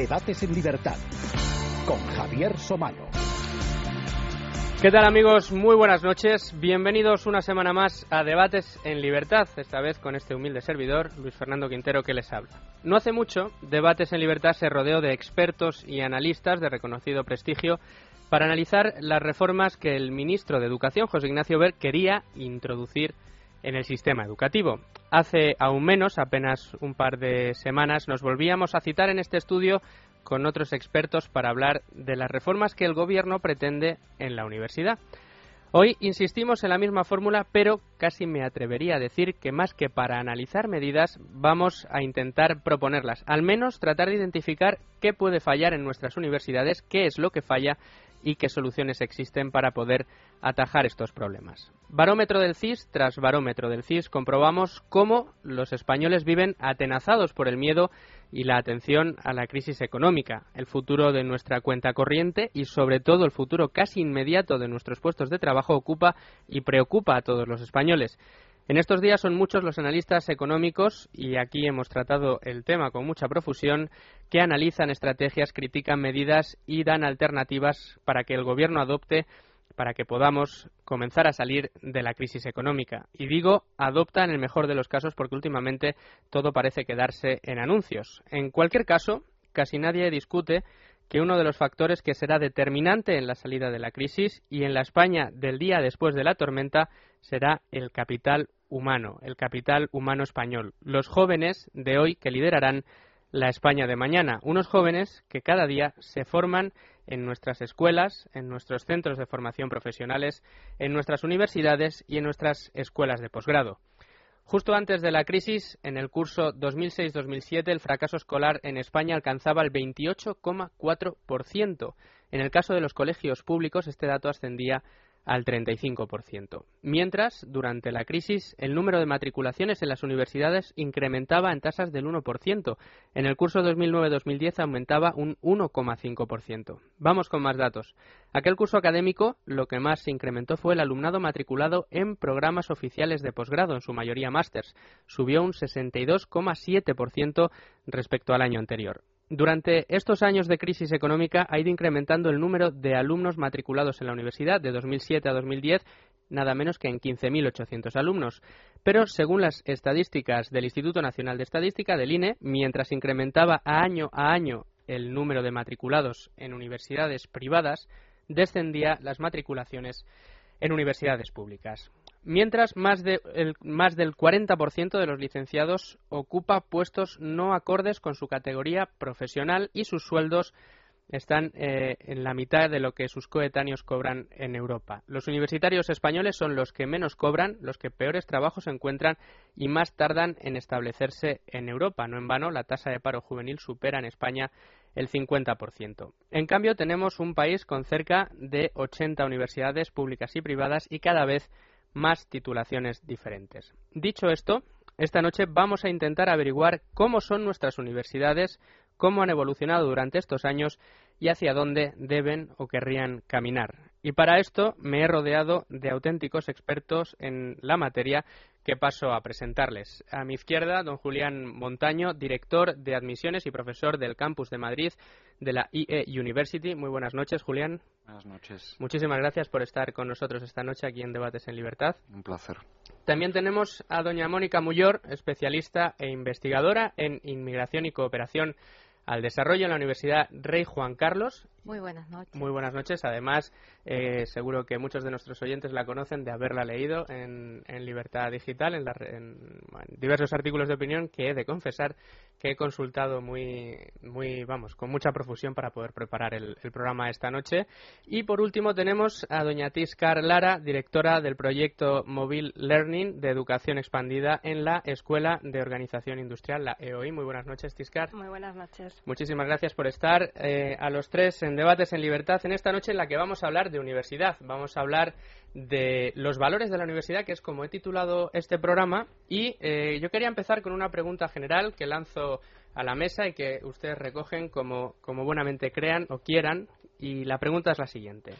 Debates en Libertad con Javier Somano. ¿Qué tal amigos? Muy buenas noches. Bienvenidos una semana más a Debates en Libertad, esta vez con este humilde servidor, Luis Fernando Quintero, que les habla. No hace mucho, Debates en Libertad se rodeó de expertos y analistas de reconocido prestigio para analizar las reformas que el ministro de Educación, José Ignacio Ver, quería introducir en el sistema educativo. Hace aún menos, apenas un par de semanas, nos volvíamos a citar en este estudio con otros expertos para hablar de las reformas que el Gobierno pretende en la universidad. Hoy insistimos en la misma fórmula, pero casi me atrevería a decir que más que para analizar medidas, vamos a intentar proponerlas. Al menos tratar de identificar qué puede fallar en nuestras universidades, qué es lo que falla y qué soluciones existen para poder atajar estos problemas. Barómetro del CIS tras barómetro del CIS comprobamos cómo los españoles viven atenazados por el miedo y la atención a la crisis económica, el futuro de nuestra cuenta corriente y sobre todo el futuro casi inmediato de nuestros puestos de trabajo ocupa y preocupa a todos los españoles. En estos días son muchos los analistas económicos, y aquí hemos tratado el tema con mucha profusión, que analizan estrategias, critican medidas y dan alternativas para que el Gobierno adopte para que podamos comenzar a salir de la crisis económica. Y digo adopta en el mejor de los casos porque últimamente todo parece quedarse en anuncios. En cualquier caso, casi nadie discute que uno de los factores que será determinante en la salida de la crisis y en la España del día después de la tormenta será el capital humano, el capital humano español, los jóvenes de hoy que liderarán la España de mañana, unos jóvenes que cada día se forman en nuestras escuelas, en nuestros centros de formación profesionales, en nuestras universidades y en nuestras escuelas de posgrado. Justo antes de la crisis, en el curso 2006-2007, el fracaso escolar en España alcanzaba el 28,4%. En el caso de los colegios públicos, este dato ascendía al 35%. Mientras, durante la crisis, el número de matriculaciones en las universidades incrementaba en tasas del 1%. En el curso 2009-2010 aumentaba un 1,5%. Vamos con más datos. Aquel curso académico, lo que más se incrementó fue el alumnado matriculado en programas oficiales de posgrado, en su mayoría másters. Subió un 62,7% respecto al año anterior. Durante estos años de crisis económica ha ido incrementando el número de alumnos matriculados en la universidad de 2007 a 2010 nada menos que en 15.800 alumnos. Pero según las estadísticas del Instituto Nacional de Estadística, del INE, mientras incrementaba año a año el número de matriculados en universidades privadas, descendía las matriculaciones en universidades públicas mientras más, de, el, más del 40% de los licenciados ocupa puestos no acordes con su categoría profesional y sus sueldos están eh, en la mitad de lo que sus coetáneos cobran en Europa. Los universitarios españoles son los que menos cobran, los que peores trabajos encuentran y más tardan en establecerse en Europa. No en vano, la tasa de paro juvenil supera en España el 50%. En cambio, tenemos un país con cerca de 80 universidades públicas y privadas y cada vez más titulaciones diferentes. Dicho esto, esta noche vamos a intentar averiguar cómo son nuestras universidades, cómo han evolucionado durante estos años y hacia dónde deben o querrían caminar. Y para esto me he rodeado de auténticos expertos en la materia que paso a presentarles. A mi izquierda, don Julián Montaño, director de admisiones y profesor del campus de Madrid de la IE University. Muy buenas noches, Julián. Buenas noches. Muchísimas gracias por estar con nosotros esta noche aquí en Debates en Libertad. Un placer. También tenemos a doña Mónica Muyor, especialista e investigadora en inmigración y cooperación al desarrollo en la Universidad Rey Juan Carlos. Muy buenas noches. Muy buenas noches. Además, eh, seguro que muchos de nuestros oyentes la conocen de haberla leído en, Libertad Digital, en, diversos artículos de opinión que he de confesar que he consultado muy, muy, vamos, con mucha profusión para poder preparar el, programa esta noche. Y por último tenemos a doña Tiscar Lara, directora del proyecto Mobile Learning de Educación Expandida en la Escuela de Organización Industrial, la EOI. Muy buenas noches, Tiscar. Muy buenas noches. Muchísimas gracias por estar eh, a los tres en Debates en Libertad en esta noche en la que vamos a hablar de universidad. Vamos a hablar de los valores de la universidad, que es como he titulado este programa. Y eh, yo quería empezar con una pregunta general que lanzo a la mesa y que ustedes recogen como, como buenamente crean o quieran. Y la pregunta es la siguiente.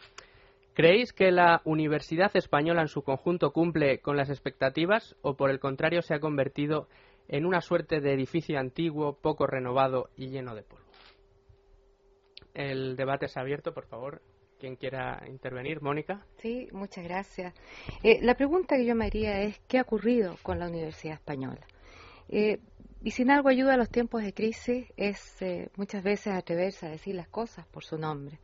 ¿Creéis que la Universidad Española en su conjunto cumple con las expectativas o por el contrario se ha convertido en una suerte de edificio antiguo, poco renovado y lleno de polvo? El debate es abierto, por favor. Quien quiera intervenir, Mónica. Sí, muchas gracias. Eh, la pregunta que yo me haría es, ¿qué ha ocurrido con la Universidad Española? Eh, y sin algo ayuda a los tiempos de crisis es eh, muchas veces atreverse a decir las cosas por su nombre.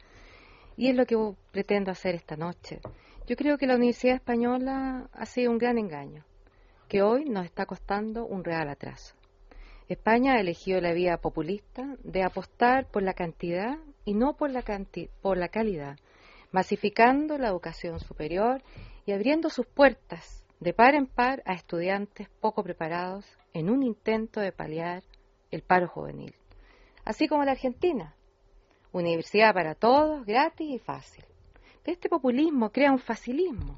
Y es lo que pretendo hacer esta noche. Yo creo que la Universidad Española ha sido un gran engaño, que hoy nos está costando un real atraso. España ha elegido la vía populista de apostar por la cantidad y no por la, por la calidad, masificando la educación superior y abriendo sus puertas de par en par a estudiantes poco preparados en un intento de paliar el paro juvenil. Así como la Argentina, universidad para todos, gratis y fácil. este populismo crea un facilismo,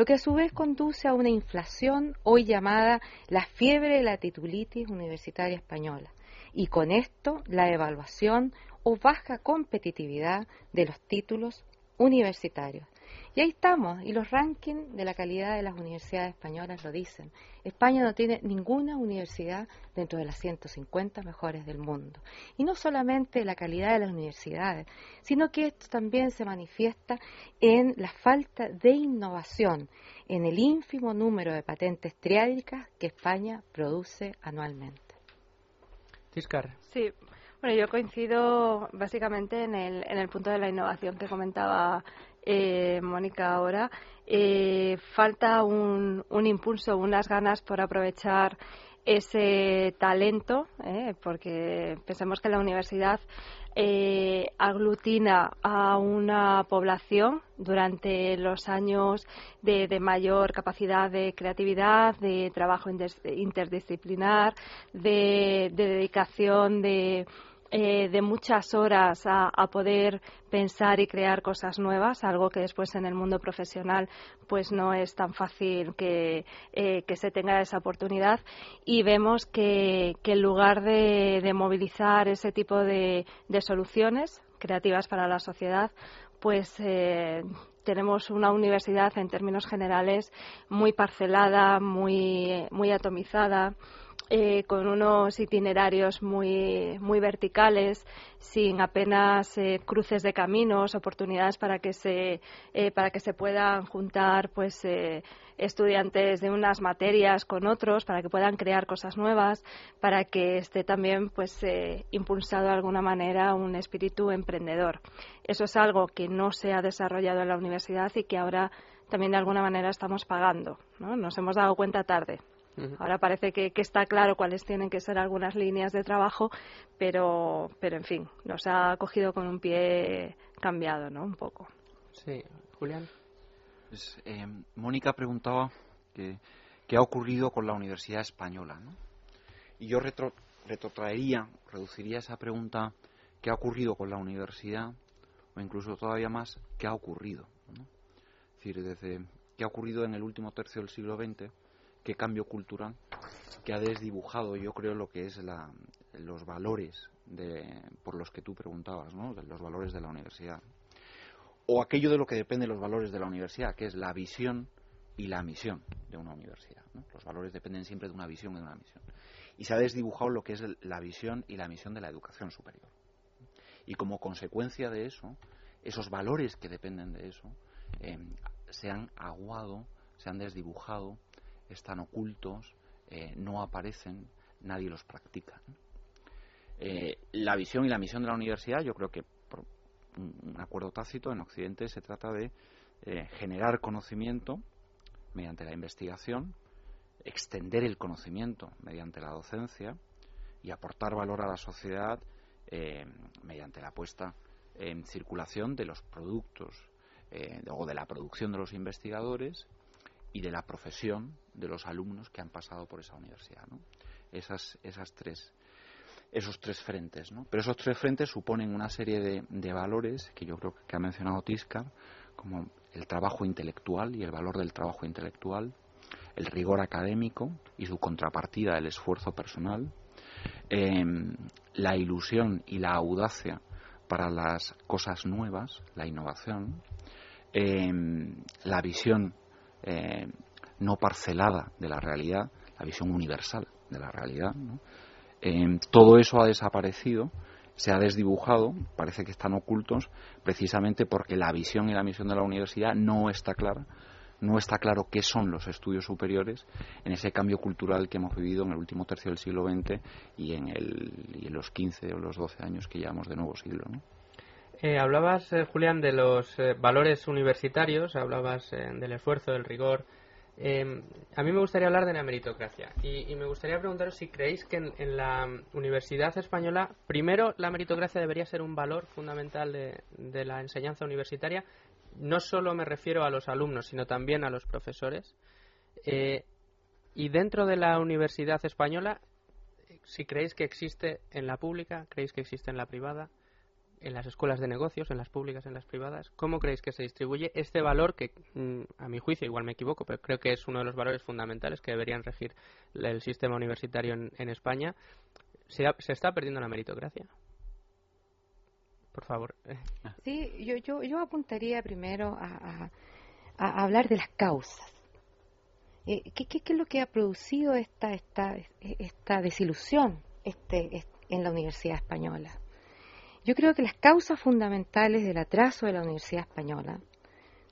lo que a su vez conduce a una inflación hoy llamada la fiebre de la titulitis universitaria española, y con esto la evaluación o baja competitividad de los títulos universitarios, y ahí estamos, y los rankings de la calidad de las universidades españolas lo dicen. España no tiene ninguna universidad dentro de las 150 mejores del mundo. Y no solamente la calidad de las universidades, sino que esto también se manifiesta en la falta de innovación, en el ínfimo número de patentes triádicas que España produce anualmente. Tiscar. Sí, bueno, yo coincido básicamente en el, en el punto de la innovación que comentaba eh, Mónica ahora, eh, falta un, impulso, unas ganas por aprovechar ese talento, eh, porque pensemos que la universidad eh, aglutina a una población durante los años de, de, mayor capacidad de creatividad, de trabajo interdisciplinar, de, de dedicación de eh, de muchas horas a, poder pensar y crear cosas nuevas, algo que después en el mundo profesional pues no es tan fácil que, eh, se tenga esa oportunidad. Y vemos que, en lugar de, movilizar ese tipo de, soluciones creativas para la sociedad, pues eh, tenemos una universidad en términos generales muy parcelada, muy, muy atomizada eh, con unos itinerarios muy, muy verticales, sin apenas eh, cruces de caminos, oportunidades para que se, eh, para que se puedan juntar pues, estudiantes de unas materias con otros, para que puedan crear cosas nuevas, para que esté también pues, impulsado de alguna manera un espíritu emprendedor. Eso es algo que no se ha desarrollado en la universidad y que ahora también de alguna manera estamos pagando. ¿no? Nos hemos dado cuenta tarde. Ahora parece que, está claro cuáles tienen que ser algunas líneas de trabajo, pero, pero en fin, nos ha cogido con un pie cambiado, ¿no? Un poco. Sí, Julián. Pues, eh, Mónica preguntaba qué ha ocurrido con la Universidad Española, ¿no? Y yo retro, retrotraería, reduciría esa pregunta qué ha ocurrido con la universidad, o incluso todavía más, qué ha ocurrido. ¿no? Es decir, desde qué ha ocurrido en el último tercio del siglo XX qué cambio cultural que ha desdibujado, yo creo, lo que es la, los valores de, por los que tú preguntabas, ¿no? De los valores de la universidad. O aquello de lo que depende los valores de la universidad, que es la visión y la misión de una universidad. Los valores dependen siempre de una visión y de una misión. Y se ha desdibujado lo que es la visión y la misión de la educación superior. Y como consecuencia de eso, esos valores que dependen de eso eh, se han aguado, se han desdibujado están ocultos, eh, no aparecen, nadie los practica. Eh, la visión y la misión de la universidad, yo creo que por un acuerdo tácito en Occidente se trata de eh, generar conocimiento mediante la investigación, extender el conocimiento mediante la docencia y aportar valor a la sociedad mediante la puesta en circulación de los productos o de la producción de los investigadores y de la profesión de los alumnos que han pasado por esa universidad. ¿no? Esas, esas tres, esos tres frentes. ¿no? Pero esos tres frentes suponen una serie de, valores que yo creo que ha mencionado Tiscar, como el trabajo intelectual y el valor del trabajo intelectual, el rigor académico y su contrapartida, el esfuerzo personal, em, la ilusión y la audacia para las cosas nuevas, la innovación, em, la visión eh, no parcelada de la realidad, la visión universal de la realidad. Eh, todo eso ha desaparecido, se ha desdibujado, parece que están ocultos, precisamente porque la visión y la misión de la universidad no está clara, no está claro qué son los estudios superiores en ese cambio cultural que hemos vivido en el último tercio del siglo XX y en, los 15 o los 12 años que llevamos de nuevo siglo. Eh, hablabas, eh, Julián, de los eh, valores universitarios, hablabas del esfuerzo, del rigor. a mí me gustaría hablar de la meritocracia y, me gustaría preguntaros si creéis que en, la universidad española, primero, la meritocracia debería ser un valor fundamental de, de la enseñanza universitaria. No solo me refiero a los alumnos, sino también a los profesores. y dentro de la universidad española, si creéis que existe en la pública, creéis que existe en la privada, en las escuelas de negocios, en las públicas, en las privadas, ¿cómo creéis que se distribuye este valor que, mm, a mi juicio, igual me equivoco, pero creo que es uno de los valores fundamentales que deberían regir el sistema universitario en, España? ¿Se, está perdiendo la meritocracia? Por favor. Sí, yo, yo, yo apuntaría primero a, hablar de las causas. Eh, ¿qué, qué, es lo que ha producido esta, esta, esta desilusión este, en la Universidad Española? Yo creo que las causas fundamentales del atraso de la Universidad Española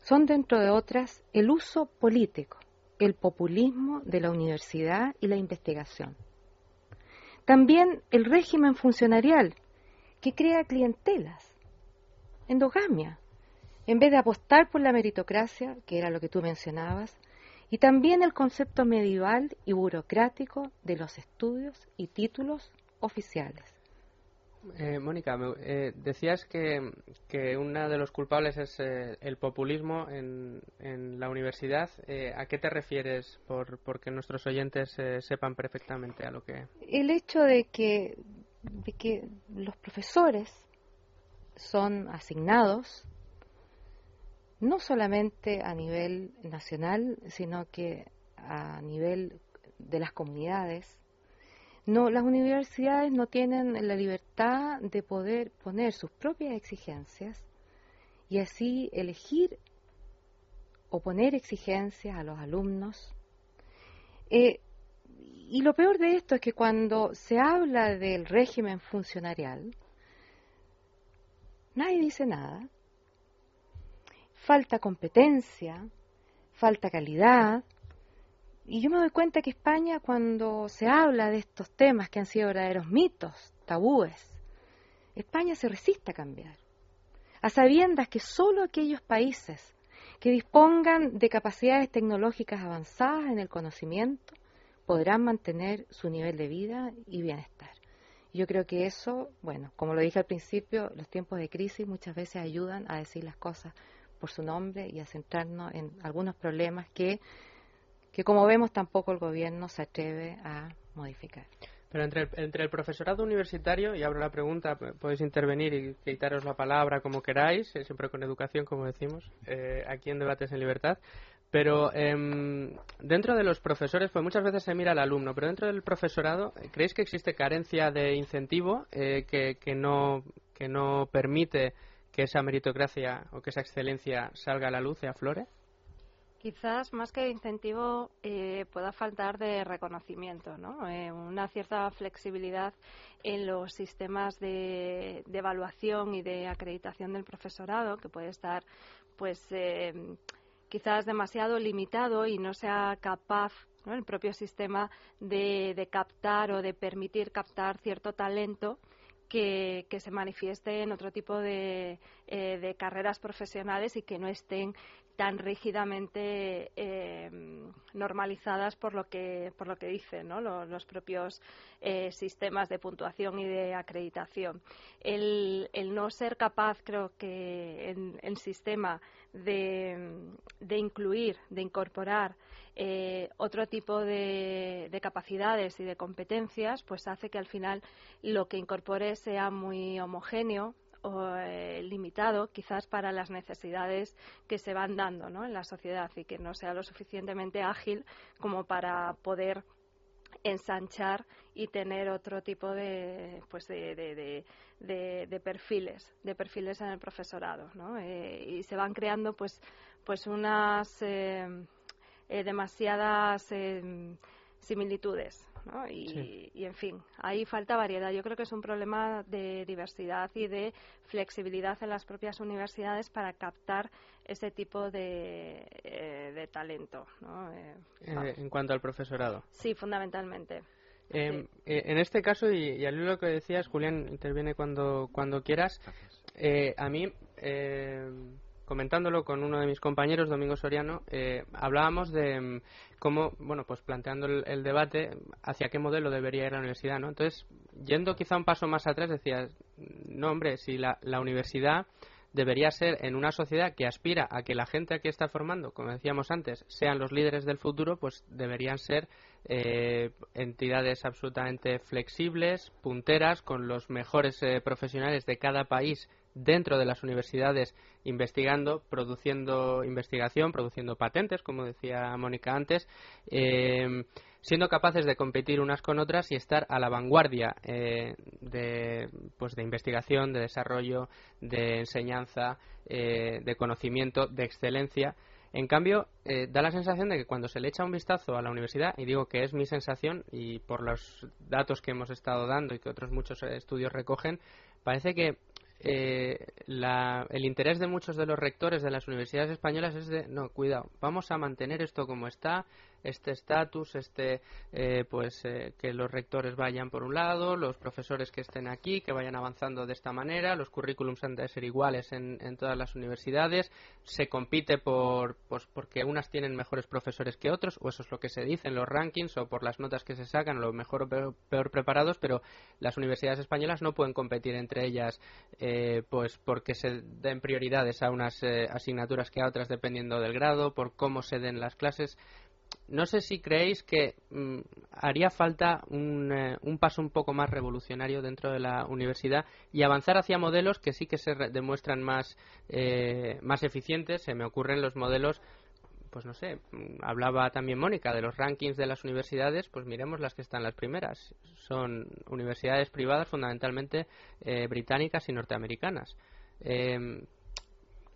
son, dentro de otras, el uso político, el populismo de la universidad y la investigación. También el régimen funcionarial, que crea clientelas, endogamia, en vez de apostar por la meritocracia, que era lo que tú mencionabas, y también el concepto medieval y burocrático de los estudios y títulos oficiales. Eh, Mónica, eh, decías que, que uno de los culpables es eh, el populismo en, la universidad. Eh, ¿A qué te refieres por porque nuestros oyentes sepan perfectamente a lo que? El hecho de que, de que los profesores son asignados no solamente a nivel nacional, sino que a nivel de las comunidades no, las universidades no tienen la libertad de poder poner sus propias exigencias y así elegir o poner exigencias a los alumnos. Eh, y lo peor de esto es que cuando se habla del régimen funcionarial, nadie dice nada. Falta competencia, falta calidad, y yo me doy cuenta que España, cuando se habla de estos temas que han sido verdaderos mitos, tabúes, España se resiste a cambiar, a sabiendas que solo aquellos países que dispongan de capacidades tecnológicas avanzadas en el conocimiento podrán mantener su nivel de vida y bienestar. Yo creo que eso, bueno, como lo dije al principio, los tiempos de crisis muchas veces ayudan a decir las cosas por su nombre y a centrarnos en algunos problemas que que como vemos tampoco el gobierno se atreve a modificar. Pero entre el, profesorado universitario, y abro la pregunta, podéis intervenir y quitaros la palabra como queráis, eh, siempre con educación, como decimos, eh, aquí en Debates en Libertad. Pero em, dentro de los profesores, pues muchas veces se mira al alumno, pero dentro del profesorado, ¿creéis que existe carencia de incentivo eh, que, que, no, que no permite que esa meritocracia o que esa excelencia salga a la luz y aflore? Quizás más que incentivo eh, pueda faltar de reconocimiento, ¿no? Eh, una cierta flexibilidad en los sistemas de, evaluación y de acreditación del profesorado, que puede estar, pues, eh, quizás demasiado limitado y no sea capaz el propio sistema de, captar o de permitir captar cierto talento que, se manifieste en otro tipo de, de, carreras profesionales y que no estén tan rígidamente eh, normalizadas por lo que por lo que dicen los, propios eh, sistemas de puntuación y de acreditación. El, no ser capaz creo que en el sistema de, incluir de incorporar eh, otro tipo de, de, capacidades y de competencias pues hace que al final lo que incorpore sea muy homogéneo o, eh, limitado quizás para las necesidades que se van dando en la sociedad y que no sea lo suficientemente ágil como para poder ensanchar y tener otro tipo de pues de, de, perfiles de perfiles en el profesorado. Eh, y se van creando pues pues unas eh, demasiadas similitudes. ¿No? Y, y, en fin, ahí falta variedad. Yo creo que es un problema de diversidad y de flexibilidad en las propias universidades para captar ese tipo de, eh, de talento. ¿no? Eh, eh, en cuanto al profesorado. Sí, fundamentalmente. Eh, en este caso, y, y, al lo que decías, Julián, interviene cuando, cuando quieras. Eh, a mí, eh, comentándolo con uno de mis compañeros, Domingo Soriano, hablábamos de mm, cómo, bueno, pues planteando el, debate hacia qué modelo debería ir la universidad, ¿no? Entonces, yendo quizá un paso más atrás, decías, no, hombre, si la, la universidad debería ser en una sociedad que aspira a que la gente que está formando, como decíamos antes, sean los líderes del futuro, pues deberían ser eh, entidades absolutamente flexibles, punteras, con los mejores eh, profesionales de cada país dentro de las universidades investigando, produciendo investigación, produciendo patentes, como decía Mónica antes, eh, siendo capaces de competir unas con otras y estar a la vanguardia eh, de, pues, de investigación, de desarrollo, de enseñanza, eh, de conocimiento, de excelencia. En cambio, eh, da la sensación de que cuando se le echa un vistazo a la universidad, y digo que es mi sensación, y por los datos que hemos estado dando y que otros muchos estudios recogen, parece que eh, el interés de muchos de los rectores de las universidades españolas es de no cuidado vamos a mantener esto como está este estatus este eh, pues eh, que los rectores vayan por un lado los profesores que estén aquí que vayan avanzando de esta manera los currículums han de ser iguales en, todas las universidades se compite por pues porque unas tienen mejores profesores que otros o eso es lo que se dice en los rankings o por las notas que se sacan lo mejor o peor, preparados pero las universidades españolas no pueden competir entre ellas eh, pues porque se den prioridades a unas eh, asignaturas que a otras dependiendo del grado, por cómo se den las clases. No sé si creéis que mm, haría falta un, eh, un, paso un poco más revolucionario dentro de la universidad y avanzar hacia modelos que sí que se demuestran más, más eficientes. Se me ocurren los modelos pues no sé, hablaba también Mónica de los rankings de las universidades, pues miremos las que están las primeras. Son universidades privadas fundamentalmente eh, británicas y norteamericanas. Em,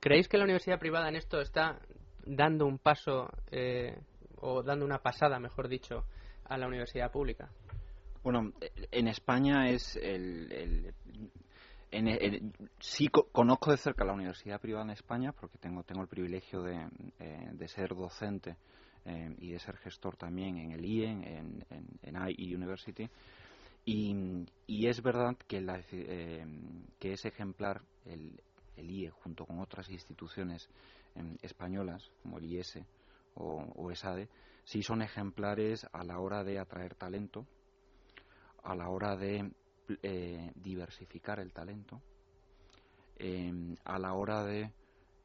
¿Creéis que la universidad privada en esto está dando un paso eh, o dando una pasada, mejor dicho, a la universidad pública? Bueno, en España es el, sí conozco de cerca la universidad privada en España porque tengo, tengo el privilegio de, eh, ser docente eh, y de ser gestor también en el IE, en, en, IE University. Y, es verdad que, la, eh, que es ejemplar el, el, IE junto con otras instituciones españolas como el IES o, o ESADE, sí son ejemplares a la hora de atraer talento, a la hora de eh, diversificar el talento em, a la hora de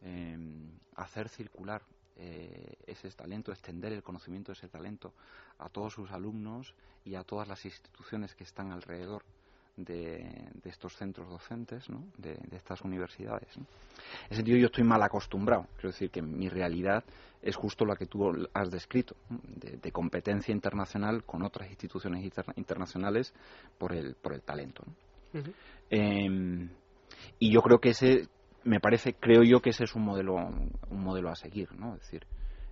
em, hacer circular eh, ese talento, extender el conocimiento de ese talento a todos sus alumnos y a todas las instituciones que están alrededor de, estos centros docentes, de, estas universidades. En ese sentido yo estoy mal acostumbrado, quiero decir que mi realidad es justo la que tú has descrito, de, competencia internacional con otras instituciones internacionales por el, por el talento. Em, y yo creo que ese, me parece, creo yo que ese es un modelo, un modelo a seguir, ¿no? Es decir,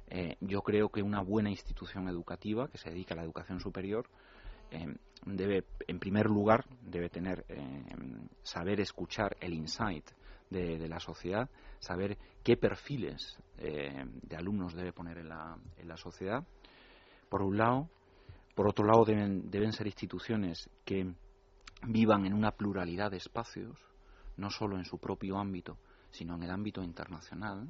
eh, yo creo que una buena institución educativa que se dedica a la educación superior Em, debe, en primer lugar, debe tener, em, saber escuchar el insight de, la sociedad, saber qué perfiles em, de alumnos debe poner en la, en la sociedad, por un lado. Por otro lado, deben, deben ser instituciones que vivan en una pluralidad de espacios, no solo en su propio ámbito, sino en el ámbito internacional.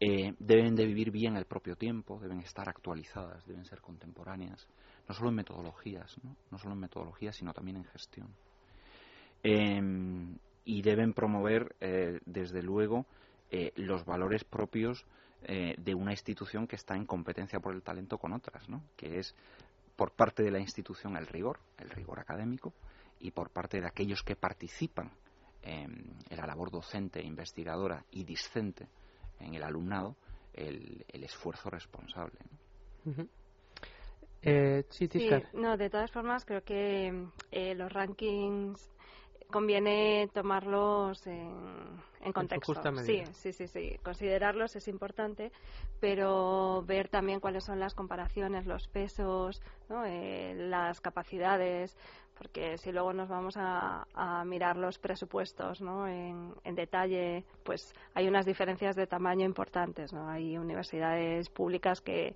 Eh, deben de vivir bien el propio tiempo, deben estar actualizadas, deben ser contemporáneas, no solo en metodologías, no, solo en metodologías, sino también en gestión. Em, y deben promover, eh, desde luego, eh, los valores propios de una institución que está en competencia por el talento con otras, ¿no? que es por parte de la institución el rigor, el rigor académico, y por parte de aquellos que participan en la labor docente, investigadora y discente en el alumnado el, esfuerzo responsable. Eh, sí, no, de todas formas creo que eh, los rankings conviene tomarlos en, en contexto. sí, sí, sí, sí. Considerarlos es importante, pero ver también cuáles son las comparaciones, los pesos, eh, las capacidades, porque si luego nos vamos a, mirar los presupuestos ¿no? en, detalle, pues hay unas diferencias de tamaño importantes. ¿no? Hay universidades públicas que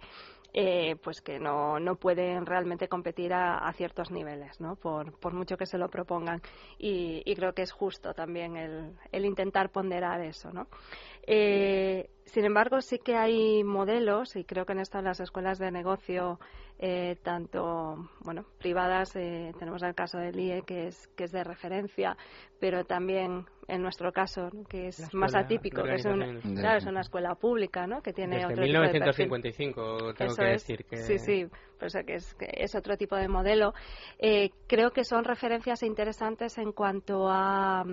eh, pues que no, no pueden realmente competir a, ciertos niveles, ¿no? por, por mucho que se lo propongan. Y, creo que es justo también el, el intentar ponderar eso. ¿no? Eh, sin embargo, sí que hay modelos, y creo que en esto las escuelas de negocio, eh, tanto bueno, privadas, eh, tenemos el caso del IE, que es, que es de referencia, pero también en nuestro caso, que es más atípico, que es, claro, es una escuela pública, ¿no? que tiene Desde otro 1955, tengo que decir que... Sí, sí, pues que es, que es otro tipo de modelo. Eh, creo que son referencias interesantes en cuanto a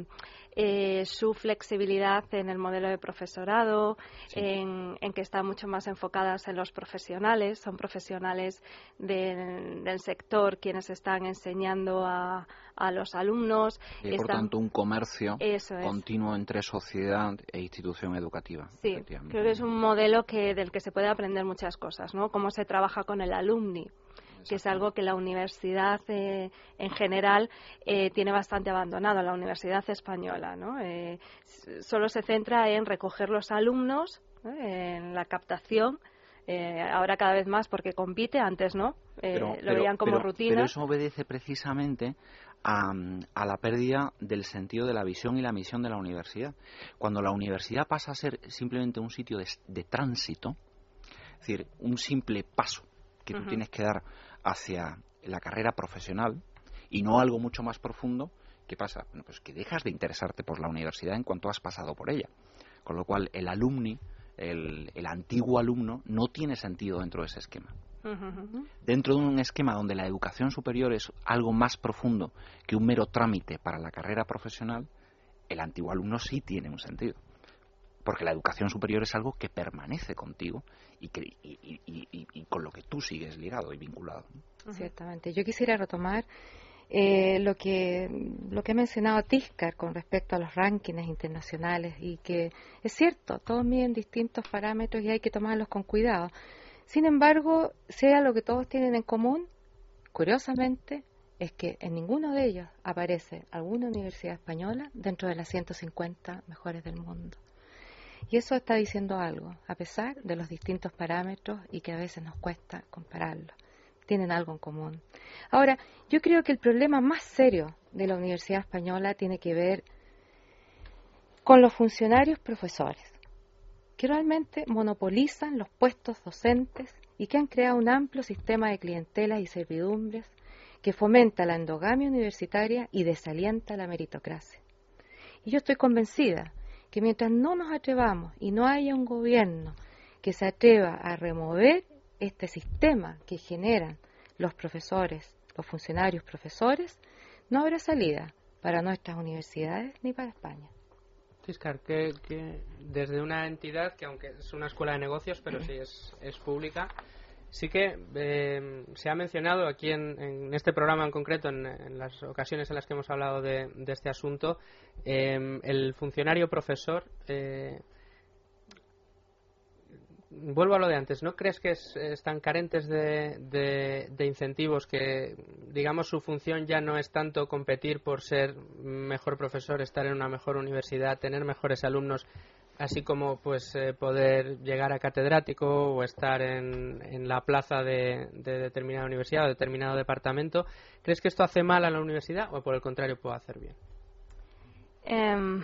eh, su flexibilidad en el modelo de profesorado, en, que están mucho más enfocadas en los profesionales, son profesionales del sector quienes están enseñando a, los alumnos. Y por tanto, un comercio continuo entre sociedad e institución educativa. Sí, creo que es un modelo que, del que se puede aprender muchas cosas, ¿no? Cómo se trabaja con el alumni que es algo que la universidad eh, en general eh, tiene bastante abandonado, la universidad española. ¿no? Eh, solo se centra en recoger los alumnos, en la captación. ahora cada vez más porque compite, antes no, lo veían como rutina. Pero eso obedece precisamente a, a, la pérdida del sentido de la visión y la misión de la universidad. Cuando la universidad pasa a ser simplemente un sitio de, tránsito, es decir, un simple paso que tú tienes que dar hacia la carrera profesional y no algo mucho más profundo, ¿qué pasa? Bueno, pues que dejas de interesarte por la universidad en cuanto has pasado por ella. Con lo cual, el alumni, el, antiguo alumno, no tiene sentido dentro de ese esquema. Dentro de un esquema donde la educación superior es algo más profundo que un mero trámite para la carrera profesional, el antiguo alumno sí tiene un sentido porque la educación superior es algo que permanece contigo y, que, y, con lo que tú sigues ligado y vinculado. Ciertamente. Yo quisiera retomar eh, lo que lo que ha mencionado Tiscar con respecto a los rankings internacionales y que es cierto, todos miden distintos parámetros y hay que tomarlos con cuidado. Sin embargo, sea lo que todos tienen en común, curiosamente, es que en ninguno de ellos aparece alguna universidad española dentro de las 150 mejores del mundo. Y eso está diciendo algo, a pesar de los distintos parámetros y que a veces nos cuesta compararlos. Tienen algo en común. Ahora, yo creo que el problema más serio de la Universidad Española tiene que ver con los funcionarios profesores, que realmente monopolizan los puestos docentes y que han creado un amplio sistema de clientelas y servidumbres que fomenta la endogamia universitaria y desalienta la meritocracia. Y yo estoy convencida que mientras no nos atrevamos y no haya un gobierno que se atreva a remover este sistema que generan los profesores, los funcionarios profesores, no habrá salida para nuestras universidades ni para España. Desde una entidad que aunque es una escuela de negocios, pero sí es, es pública, Sí que eh, se ha mencionado aquí en, este programa en concreto, en, las ocasiones en las que hemos hablado de, este asunto, eh, el funcionario profesor. Eh, vuelvo a lo de antes, ¿no crees que están carentes de, de, incentivos que, digamos, su función ya no es tanto competir por ser mejor profesor, estar en una mejor universidad, tener mejores alumnos, así como pues eh, poder llegar a catedrático o estar en, en la plaza de, determinada universidad o determinado departamento. ¿Crees que esto hace mal a la universidad o por el contrario puede hacer bien? Em,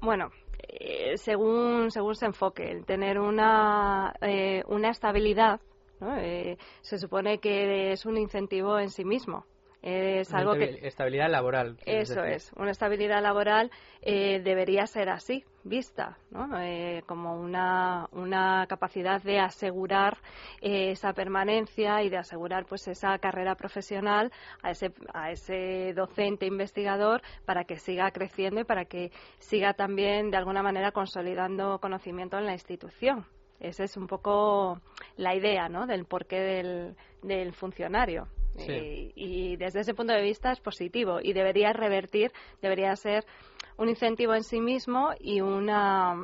bueno, eh, según, según se enfoque, el tener una, eh, una estabilidad se supone que es un incentivo en sí mismo. Es algo que estabilidad laboral. Eso es, una estabilidad laboral eh, debería ser así, vista, ¿no? Eh, como una, una capacidad de asegurar eh, esa permanencia y de asegurar pues esa carrera profesional a ese, a ese docente investigador para que siga creciendo y para que siga también de alguna manera consolidando conocimiento en la institución. Esa es un poco la idea ¿no? del porqué del, del funcionario. Y, desde ese punto de vista es positivo y debería revertir, debería ser un incentivo en sí mismo y una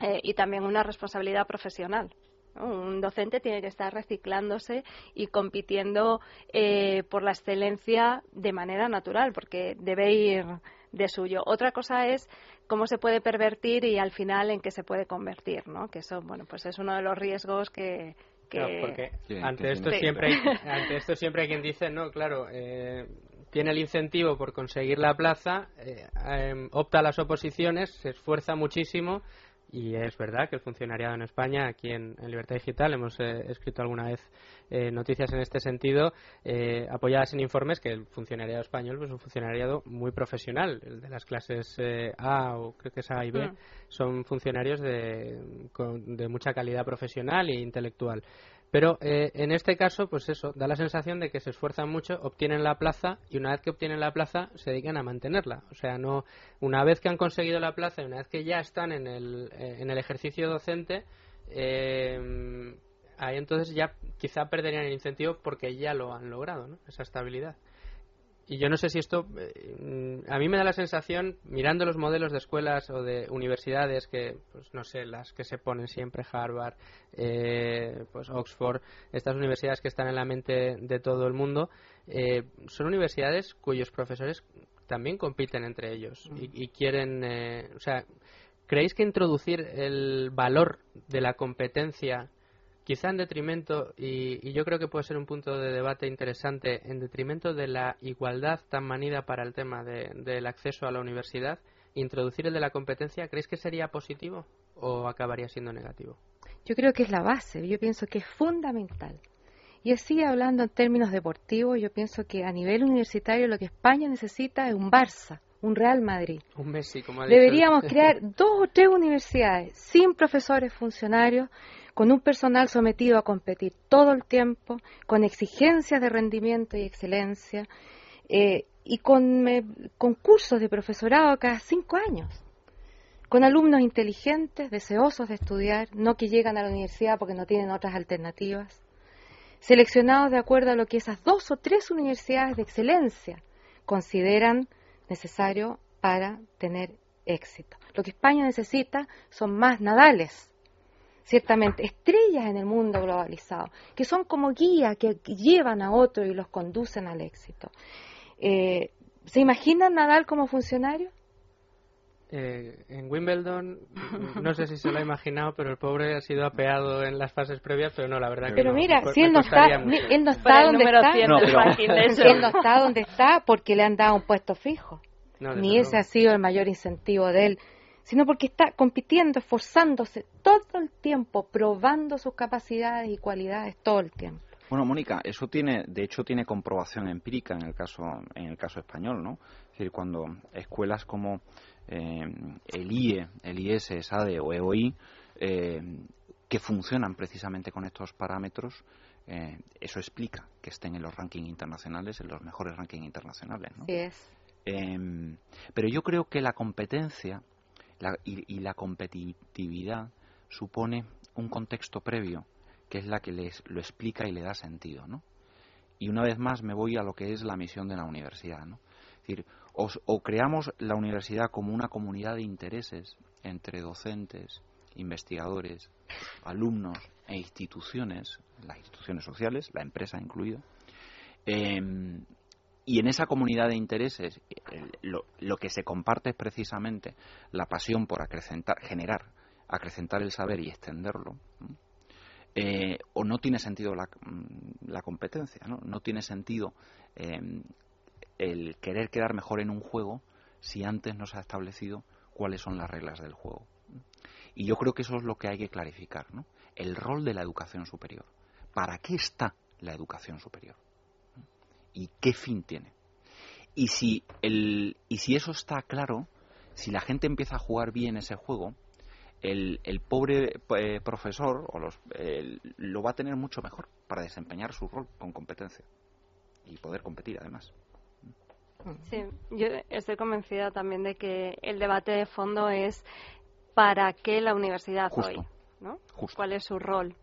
eh, y también una responsabilidad profesional. Un docente tiene que estar reciclándose y compitiendo eh, por la excelencia de manera natural, porque debe ir de suyo. Otra cosa es cómo se puede pervertir y al final en qué se puede convertir, ¿no? Que eso, bueno, pues es uno de los riesgos que, porque ante esto siempre hay, ante esto siempre hay quien dice no claro eh, tiene el incentivo por conseguir la plaza eh, em, opta a las oposiciones se esfuerza muchísimo y es verdad que el funcionariado en España, aquí en, Libertad Digital, hemos eh, escrito alguna vez eh, noticias en este sentido, eh, apoyadas en informes, que el funcionariado español pues, es un funcionariado muy profesional. El de las clases A o creo que es A y B mm. son funcionarios de, de mucha calidad profesional e intelectual. Pero eh, en este caso, pues eso, da la sensación de que se esfuerzan mucho, obtienen la plaza y una vez que obtienen la plaza se dedican a mantenerla. O sea, no una vez que han conseguido la plaza y una vez que ya están en el, eh, en el ejercicio docente, eh, ahí entonces ya quizá perderían el incentivo porque ya lo han logrado, ¿no? esa estabilidad. Y yo no sé si esto, eh, a mí me da la sensación, mirando los modelos de escuelas o de universidades que, pues no sé, las que se ponen siempre, Harvard, eh, pues Oxford, estas universidades que están en la mente de todo el mundo, eh, son universidades cuyos profesores también compiten entre ellos y, y, quieren, o sea, ¿creéis que introducir el valor de la competencia quizá en detrimento, y, yo creo que puede ser un punto de debate interesante, en detrimento de la igualdad tan manida para el tema del acceso a la universidad, introducir el de la competencia, ¿creéis que sería positivo o acabaría siendo negativo? Yo creo que es la base, yo pienso que es fundamental. Y así hablando en términos deportivos, yo pienso que a nivel universitario lo que España necesita es un Barça, un Real Madrid. Un Messi, como ha Deberíamos crear dos o tres universidades sin profesores funcionarios con un personal sometido a competir todo el tiempo, con exigencias de rendimiento y excelencia, eh, y con concursos de profesorado cada cinco años, con alumnos inteligentes, deseosos de estudiar, no que llegan a la universidad porque no tienen otras alternativas, seleccionados de acuerdo a lo que esas dos o tres universidades de excelencia consideran necesario para tener éxito. Lo que España necesita son más nadales, ciertamente estrellas en el mundo globalizado, que son como guías que, llevan a otros y los conducen al éxito. Eh, ¿Se imaginan Nadal como funcionario? Eh, en Wimbledon, no sé si se lo ha imaginado, pero el pobre ha sido apeado en las fases previas, pero no, la verdad pero que mira, si él no, está, él no está donde está, él no está donde está porque le han dado un puesto fijo. Ni ese ha sido el mayor incentivo de él sino porque está compitiendo, esforzándose todo el tiempo, probando sus capacidades y cualidades todo el tiempo. Bueno, Mónica, eso tiene, de hecho, tiene comprobación empírica en el caso, en el caso español, ¿no? Es decir, cuando escuelas como eh, el IE, el IS, SADE o EOI, eh, que funcionan precisamente con estos parámetros, eh, eso explica que estén en los rankings internacionales, en los mejores rankings internacionales, ¿no? Sí es. Em, pero yo creo que la competencia y, la competitividad supone un contexto previo que es la que les, lo explica y le da sentido, ¿no? Y una vez más me voy a lo que es la misión de la universidad, ¿no? Es decir, o creamos la universidad como una comunidad de intereses entre docentes, investigadores, alumnos e instituciones, las instituciones sociales, la empresa incluida, eh, y en esa comunidad de intereses lo, que se comparte es precisamente la pasión por acrecentar, generar, acrecentar el saber y extenderlo. Eh, o no tiene sentido la, mm, la competencia, ¿no? no tiene sentido em, el querer quedar mejor en un juego si antes no se ha establecido cuáles son las reglas del juego. Y yo creo que eso es lo que hay que clarificar, ¿no? el rol de la educación superior. ¿Para qué está la educación superior? Y qué fin tiene. Y si, el, y si eso está claro, si la gente empieza a jugar bien ese juego, el, el pobre eh, profesor o los, lo va a tener mucho mejor para desempeñar su rol con competencia y poder competir además. Sí, yo estoy convencida también de que el debate de fondo es para qué la universidad hoy, ¿no? ¿Cuál es su rol?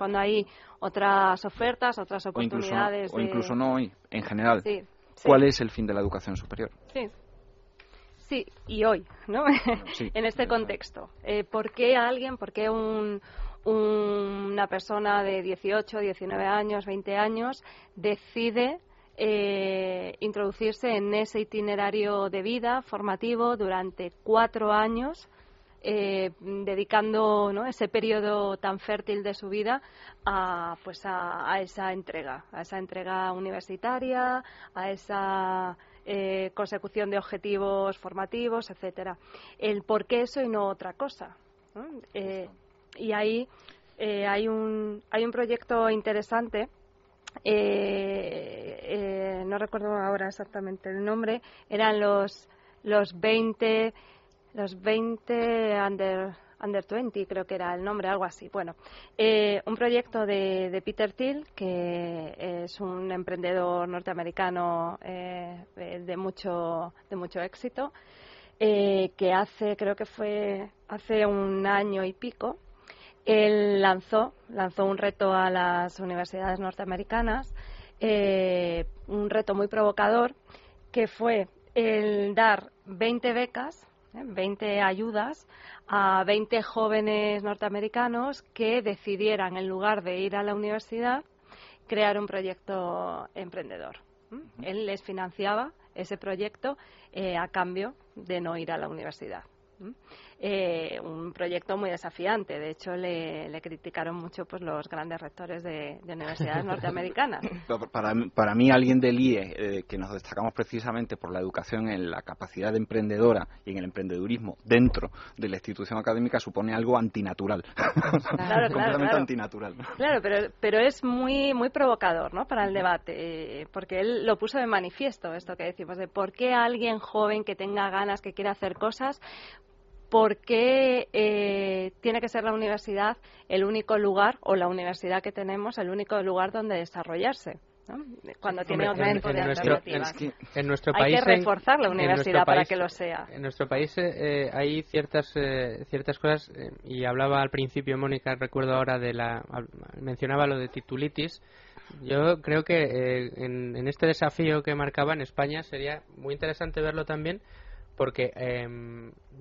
Cuando hay otras ofertas, otras oportunidades. O incluso, no hoy, en general. Sí, ¿Cuál es el fin de la educación superior? Sí. Sí, y hoy, ¿no? en este contexto. Eh, ¿Por qué alguien, por qué un, una persona de 18, 19 años, 20 años decide eh, introducirse en ese itinerario de vida formativo durante cuatro años, eh, dedicando ese periodo tan fértil de su vida a, pues a, esa entrega, a esa entrega universitaria, a esa eh, consecución de objetivos formativos, etcétera. El por qué eso y no otra cosa. y ahí hay un hay un proyecto interesante eh, eh, no recuerdo ahora exactamente el nombre, eran los los 20 los 20 under under 20 creo que era el nombre, algo así. Bueno, eh, un proyecto de, de, Peter Thiel que es un emprendedor norteamericano eh, de mucho de mucho éxito que hace creo que fue hace un año y pico él lanzó, lanzó un reto a las universidades norteamericanas, eh, un reto muy provocador, que fue el dar 20 becas, 20 eh, ayudas a 20 jóvenes norteamericanos que decidieran, en lugar de ir a la universidad, crear un proyecto emprendedor. Él les financiaba ese proyecto eh, a cambio de no ir a la universidad. Eh, un proyecto muy desafiante. De hecho, le, criticaron mucho pues los grandes rectores de, universidades norteamericanas. Para, para, mí, alguien del IE, eh, que nos destacamos precisamente por la educación en la capacidad emprendedora y en el emprendedurismo dentro de la institución académica, supone algo antinatural. Claro, completamente antinatural. Claro, pero, pero es muy, muy provocador ¿no? para el debate, eh, porque él lo puso de manifiesto, esto que decimos, de por qué alguien joven que tenga ganas, que quiera hacer cosas, ¿por qué eh, tiene que ser la universidad el único lugar o la universidad que tenemos el único lugar donde desarrollarse? Cuando tiene otro tipo de alternativas. en nuestro país, hay que reforzar la universidad para que lo sea. En nuestro país eh, hay ciertas eh, ciertas cosas y hablaba al principio Mónica, recuerdo ahora de la mencionaba lo de titulitis. Yo creo que en, en este desafío que marcaba en España sería muy interesante verlo también porque eh,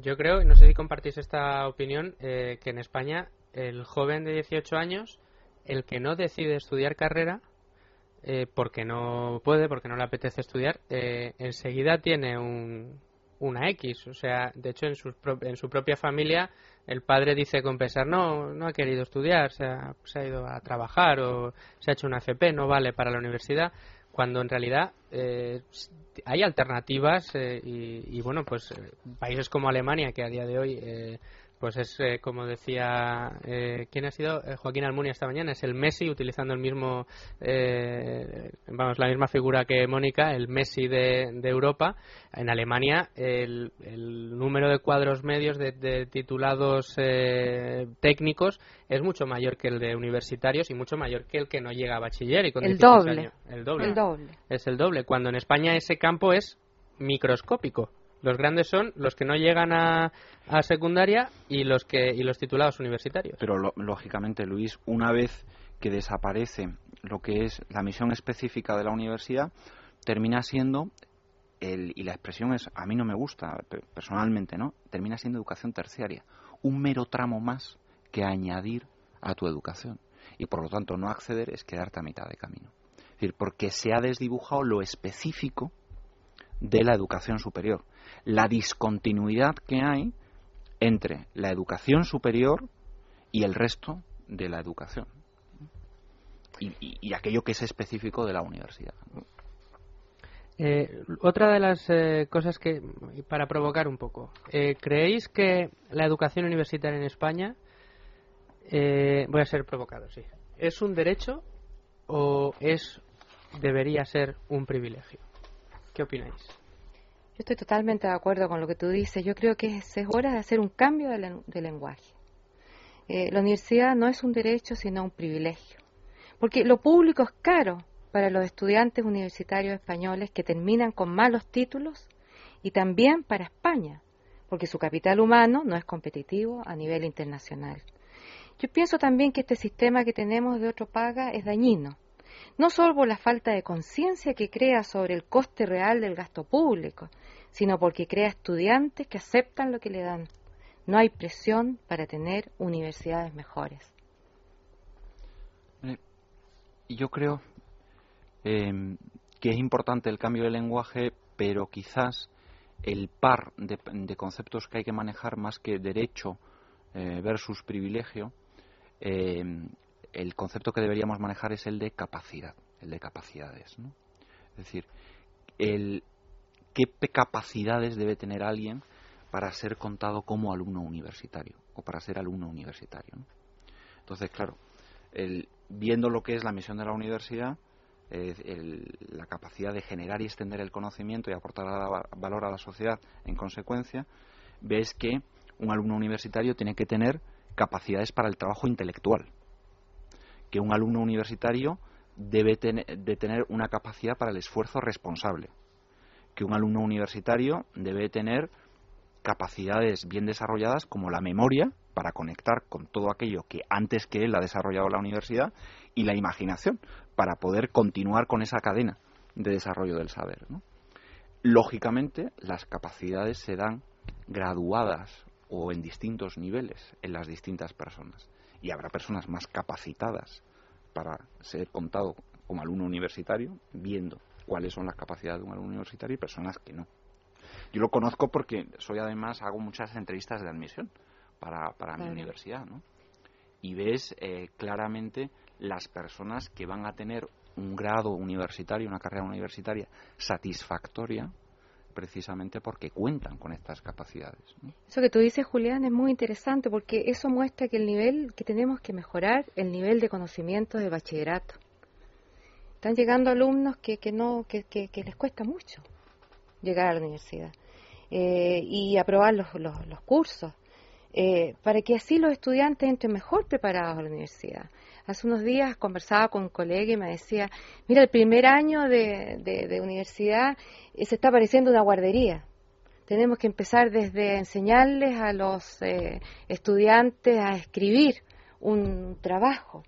yo creo, no sé si compartís esta opinión, eh, que en España el joven de 18 años, el que no decide estudiar carrera, eh, porque no puede, porque no le apetece estudiar, eh, enseguida tiene un, una X. O sea, de hecho, en su, en su propia familia, el padre dice con pesar, no, no ha querido estudiar, se ha, se ha ido a trabajar o se ha hecho una FP, no vale para la universidad cuando en realidad eh, hay alternativas eh, y, bueno, pues eh, países como Alemania, que a día de hoy pues es eh, como decía eh, quién ha sido eh, Joaquín Almunia esta mañana. Es el Messi utilizando el mismo vamos la misma figura que Mónica el Messi de, Europa. En Alemania el, número de cuadros medios de, titulados técnicos es mucho mayor que el de universitarios y mucho mayor que el que no llega a bachiller y con el doble. el doble. El doble. Es el doble. Cuando en España ese campo es microscópico los grandes son los que no llegan a, a secundaria y los que los titulados universitarios. Pero lógicamente, Luis, una vez que desaparece lo que es la misión específica de la universidad, termina siendo el, y la expresión es a mí no me gusta personalmente, ¿no? Termina siendo educación terciaria, un mero tramo más que añadir a tu educación y por lo tanto no acceder es quedarte a mitad de camino. Es decir, porque se ha desdibujado lo específico de la educación superior la discontinuidad que hay entre la educación superior y el resto de la educación. Y, aquello que es específico de la universidad. Eh, otra de las eh, cosas que, para provocar un poco, eh, ¿creéis que la educación universitaria en España, voy a ser provocado, sí, es un derecho o es debería ser un privilegio? ¿Qué opináis? Yo estoy totalmente de acuerdo con lo que tú dices. Yo creo que es, hora de hacer un cambio de, lenguaje. Eh, la universidad no es un derecho, sino un privilegio. Porque lo público es caro para los estudiantes universitarios españoles que terminan con malos títulos y también para España, porque su capital humano no es competitivo a nivel internacional. Yo pienso también que este sistema que tenemos de otro paga es dañino, no solo por la falta de conciencia que crea sobre el coste real del gasto público, sino porque crea estudiantes que aceptan lo que le dan. No hay presión para tener universidades mejores. Yo creo em, que es importante el cambio de lenguaje, pero quizás el par de, conceptos que hay que manejar más que derecho eh, versus privilegio, em, el concepto que deberíamos manejar es el de capacidad, el de capacidades. ¿no? Es decir, el, qué capacidades debe tener alguien para ser contado como alumno universitario o para ser alumno universitario. Entonces, claro, viendo lo que es la misión de la universidad, la capacidad de generar y extender el conocimiento y aportar valor a la sociedad en consecuencia, ves que un alumno universitario tiene que tener capacidades para el trabajo intelectual, que un alumno universitario debe de tener una capacidad para el esfuerzo responsable, que un alumno universitario debe tener capacidades bien desarrolladas como la memoria para conectar con todo aquello que antes que él ha desarrollado la universidad y la imaginación para poder continuar con esa cadena de desarrollo del saber. Lógicamente, las capacidades se dan graduadas o en distintos niveles en las distintas personas y habrá personas más capacitadas para ser contado como alumno universitario viendo cuáles son las capacidades de un alumno universitario y personas que no. Yo lo conozco porque soy además, hago muchas entrevistas de admisión para, para mi universidad, ¿no? Y ves eh, claramente las personas que van a tener un grado universitario, una carrera universitaria satisfactoria, precisamente porque cuentan con estas capacidades. Eso que tú dices, Julián, es muy interesante porque eso muestra que el nivel que tenemos que mejorar, el nivel de conocimiento de bachillerato. Están llegando alumnos que, que no que, que les cuesta mucho llegar a la universidad eh, y aprobar los, los, cursos, eh, para que así los estudiantes entren mejor preparados a la universidad. Hace unos días conversaba con un colega y me decía, mira, el primer año de, universidad eh, se está pareciendo una guardería. Tenemos que empezar desde enseñarles a los estudiantes a escribir un trabajo,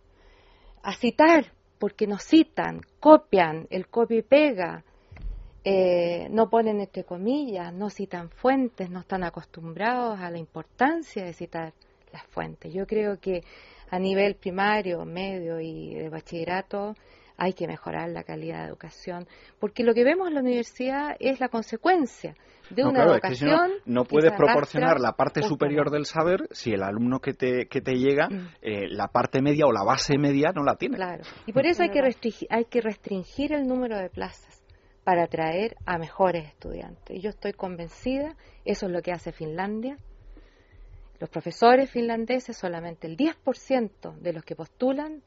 a citar, porque nos citan, copian, el copy y pega, eh, no ponen entre comillas, no citan fuentes, no están acostumbrados a la importancia de citar las fuentes. Yo creo que a nivel primario, medio y de bachillerato hay que mejorar la calidad de educación, porque lo que vemos en la universidad es la consecuencia de una educación. no, puedes proporcionar la parte superior del saber si el alumno que te, que te llega, mm. eh, la parte media o la base media no la tiene. Claro, y por eso hay que, hay que restringir el número de plazas para atraer a mejores estudiantes. Y yo estoy convencida, eso es lo que hace Finlandia. Los profesores finlandeses, solamente el 10% de los que postulan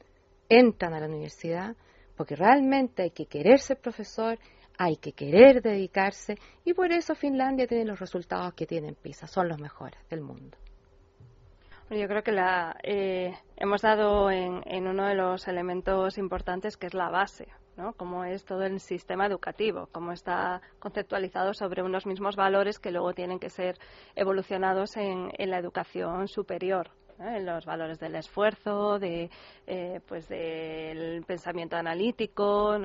entran a la universidad, porque realmente hay que querer ser profesor, hay que querer dedicarse, y por eso Finlandia tiene los resultados que tiene en PISA, son los mejores del mundo. Yo creo que la, eh, hemos dado en, en uno de los elementos importantes que es la base. ¿No? cómo es todo el sistema educativo, cómo está conceptualizado sobre unos mismos valores que luego tienen que ser evolucionados en, la educación superior. en los valores del esfuerzo, de, eh, pues del pensamiento analítico,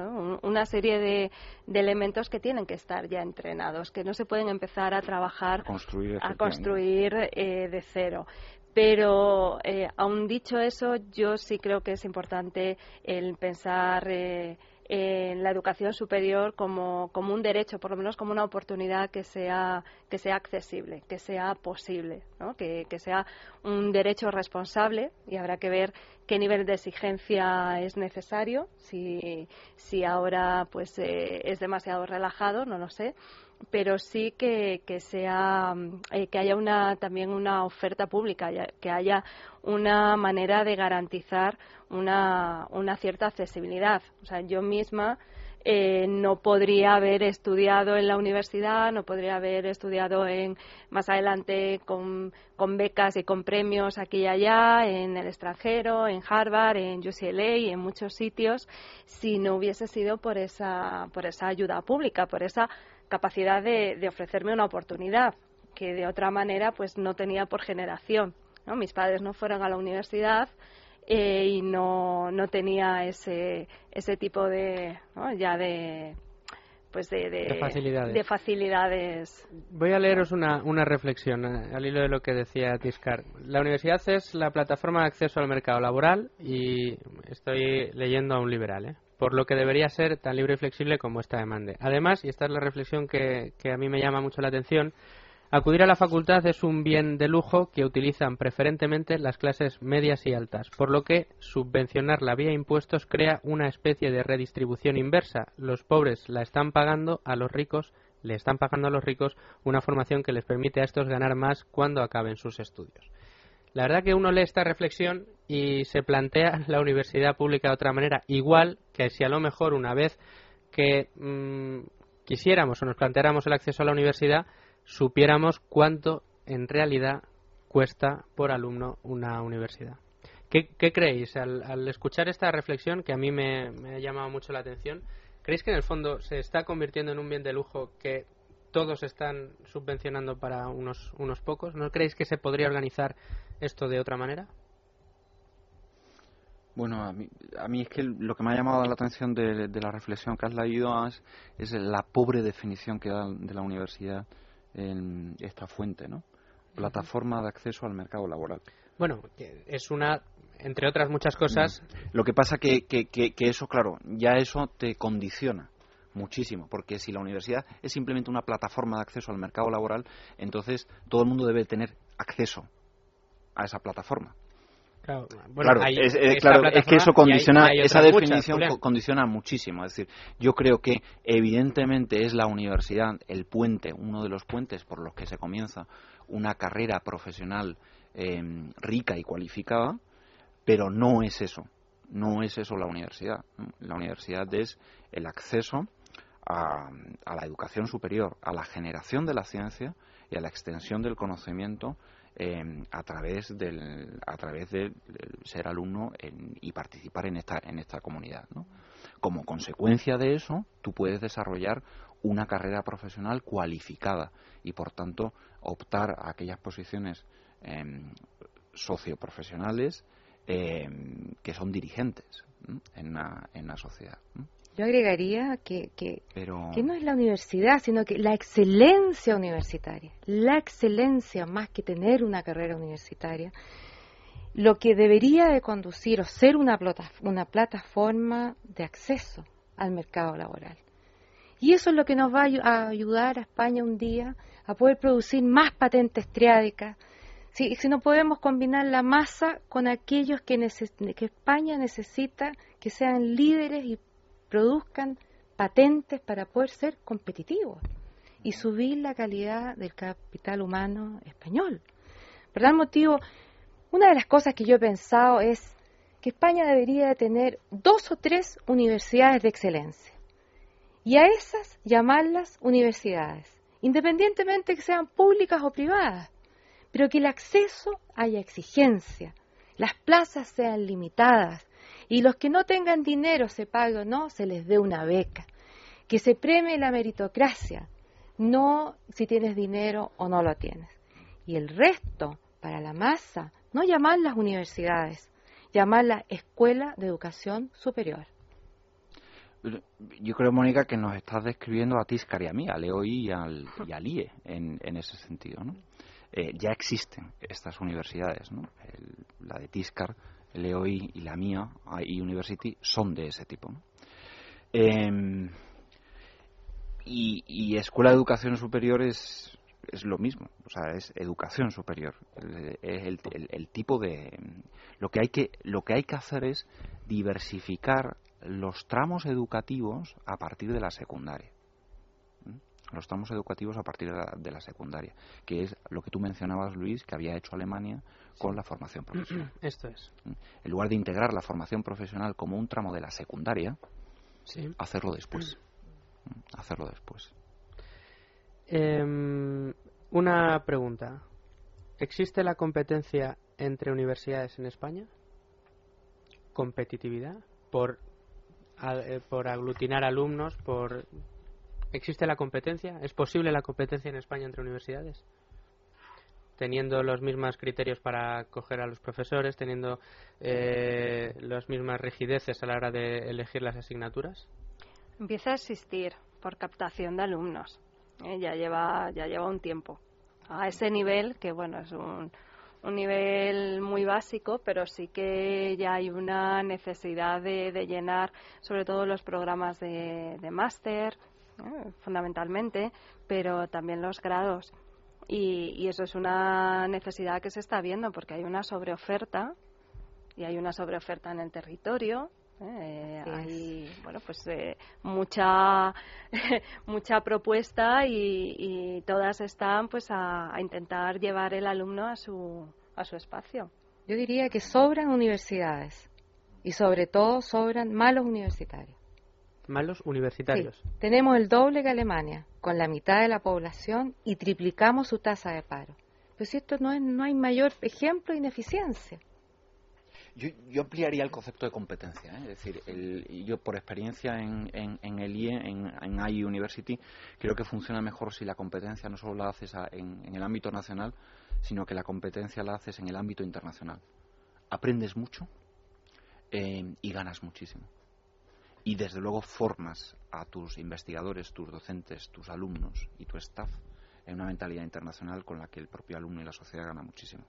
una serie de, elementos que tienen que estar ya entrenados, que no se pueden empezar a trabajar, a construir eh, de cero. Pero, eh, aun dicho eso, yo sí creo que es importante el pensar en la educación superior como, como, un derecho, por lo menos como una oportunidad que sea, que sea accesible, que sea posible, ¿no? que, que, sea un derecho responsable y habrá que ver qué nivel de exigencia es necesario, si, si ahora pues eh, es demasiado relajado, no lo sé, pero sí que, que sea eh, que haya una también una oferta pública que haya una manera de garantizar una, una cierta accesibilidad o sea yo misma eh, no podría haber estudiado en la universidad, no podría haber estudiado en, más adelante con, con, becas y con premios aquí y allá, en el extranjero, en Harvard, en UCLA y en muchos sitios, si no hubiese sido por esa, por esa ayuda pública, por esa capacidad de, ofrecerme una oportunidad que de otra manera pues no tenía por generación. ¿no? mis padres no fueran a la universidad eh, y no, no tenía ese, ese tipo de, ya de, pues de, de, facilidades. Voy a leeros una, una reflexión eh, al hilo de lo que decía Tiscar. La universidad es la plataforma de acceso al mercado laboral y estoy leyendo a un liberal, ¿eh? por lo que debería ser tan libre y flexible como esta demanda. Además, y esta es la reflexión que, que a mí me llama mucho la atención, Acudir a la facultad es un bien de lujo que utilizan preferentemente las clases medias y altas, por lo que subvencionar la vía impuestos crea una especie de redistribución inversa. Los pobres la están pagando a los ricos, le están pagando a los ricos una formación que les permite a estos ganar más cuando acaben sus estudios. La verdad que uno lee esta reflexión y se plantea la universidad pública de otra manera, igual que si a lo mejor una vez que mm, quisiéramos o nos planteáramos el acceso a la universidad, supiéramos cuánto en realidad cuesta por alumno una universidad. ¿Qué, creéis al, escuchar esta reflexión que a mí me, ha llamado mucho la atención? ¿Creéis que en el fondo se está convirtiendo en un bien de lujo que todos están subvencionando para unos, unos pocos? ¿No creéis que se podría organizar esto de otra manera? Bueno, a mí, a mí es que lo que me ha llamado la atención de, la reflexión que has leído es, es la pobre definición que da de la universidad en esta fuente, ¿no? Plataforma de acceso al mercado laboral. Bueno, es una, entre otras muchas cosas. Lo que pasa que, que, que, eso, claro, ya eso te condiciona muchísimo, porque si la universidad es simplemente una plataforma de acceso al mercado laboral, entonces todo el mundo debe tener acceso a esa plataforma. Claro, es, que eso condiciona, esa definición condiciona muchísimo. Es decir, yo creo que evidentemente es la universidad el puente, uno de los puentes por los que se comienza una carrera profesional em, rica y cualificada, pero no es eso. No es eso la universidad. La universidad es el acceso a, a la educación superior, a la generación de la ciencia y a la extensión del conocimiento Em, a través del a través de ser alumno y participar en esta en esta comunidad como consecuencia de eso tú puedes desarrollar una carrera profesional cualificada y por tanto optar a aquellas posiciones eh, socioprofesionales em, que son dirigentes en, en la sociedad yo agregaría que, que, no es la universidad, sino que la excelencia universitaria, la excelencia más que tener una carrera universitaria, lo que debería de conducir o ser una, una plataforma de acceso al mercado laboral. Y eso es lo que nos va a ayudar a España un día a poder producir más patentes triádicas. Si, si no podemos combinar la masa con aquellos que, que España necesita que sean líderes y produzcan patentes para poder ser competitivos y subir la calidad del capital humano español. Por tal motivo, una de las cosas que yo he pensado es que España debería tener dos o tres universidades de excelencia y a esas llamarlas universidades, independientemente que sean públicas o privadas, pero que el acceso haya exigencia, las plazas sean limitadas, y los que no tengan dinero, se pague o no, se les dé una beca. Que se premie la meritocracia, no si tienes dinero o no lo tienes. Y el resto, para la masa, no llamar las universidades, la escuela de educación superior. Yo creo, Mónica, que nos estás describiendo a Tiscar y a mí, a Leo y, al, IE en, ese sentido. ¿no? Eh, ya existen estas universidades, ¿no? la de Tiscar el EOI y la mía, y University, son de ese tipo. Em, y, Escuela de Educación Superior es, es lo mismo, o sea, es educación superior. Es el, tipo de. Lo que, hay que, lo que hay que hacer es diversificar los tramos educativos a partir de la secundaria los tramos educativos a partir de la, secundaria, que es lo que tú mencionabas, Luis, que había hecho Alemania con la formación profesional. Esto es. ¿Mm? En lugar de integrar la formación profesional como un tramo de la secundaria, hacerlo después. ¿Mm? Hacerlo después. Em, una pregunta. ¿Existe la competencia entre universidades en España? ¿Competitividad? ¿Por, eh, por aglutinar alumnos? ¿Por ¿Existe la competencia? ¿Es posible la competencia en España entre universidades? teniendo los mismos criterios para acoger a los profesores, teniendo eh, las mismas rigideces a la hora de elegir las asignaturas? Empieza a existir por captación de alumnos. Eh, ya lleva ya lleva un tiempo a ese nivel que bueno es un, un nivel muy básico, pero sí que ya hay una necesidad de, llenar sobre todo los programas de, máster, fundamentalmente, pero también los grados. Y, y, eso es una necesidad que se está viendo porque hay una sobreoferta y hay una sobreoferta en el territorio eh, hay bueno pues eh, mucha mucha propuesta y, todas están pues a, intentar llevar el alumno a su a su espacio. Yo diría que sobran universidades y sobre todo sobran malos universitarios. Malos universitarios. Tenemos el doble que Alemania, con la mitad de la población y triplicamos su tasa de paro. Pues esto no, es, no hay mayor ejemplo de ineficiencia. Yo, ampliaría el concepto de competencia. ¿eh? Es decir, yo por experiencia en, en, el IE, en, en IE University, creo que funciona mejor si la competencia no solo la haces en, el ámbito nacional, sino que la competencia la haces en el ámbito internacional. Aprendes mucho eh, y ganas muchísimo. Y desde luego formas a tus investigadores, tus docentes, tus alumnos y tu staff en una mentalidad internacional con la que el propio alumno y la sociedad gana muchísimo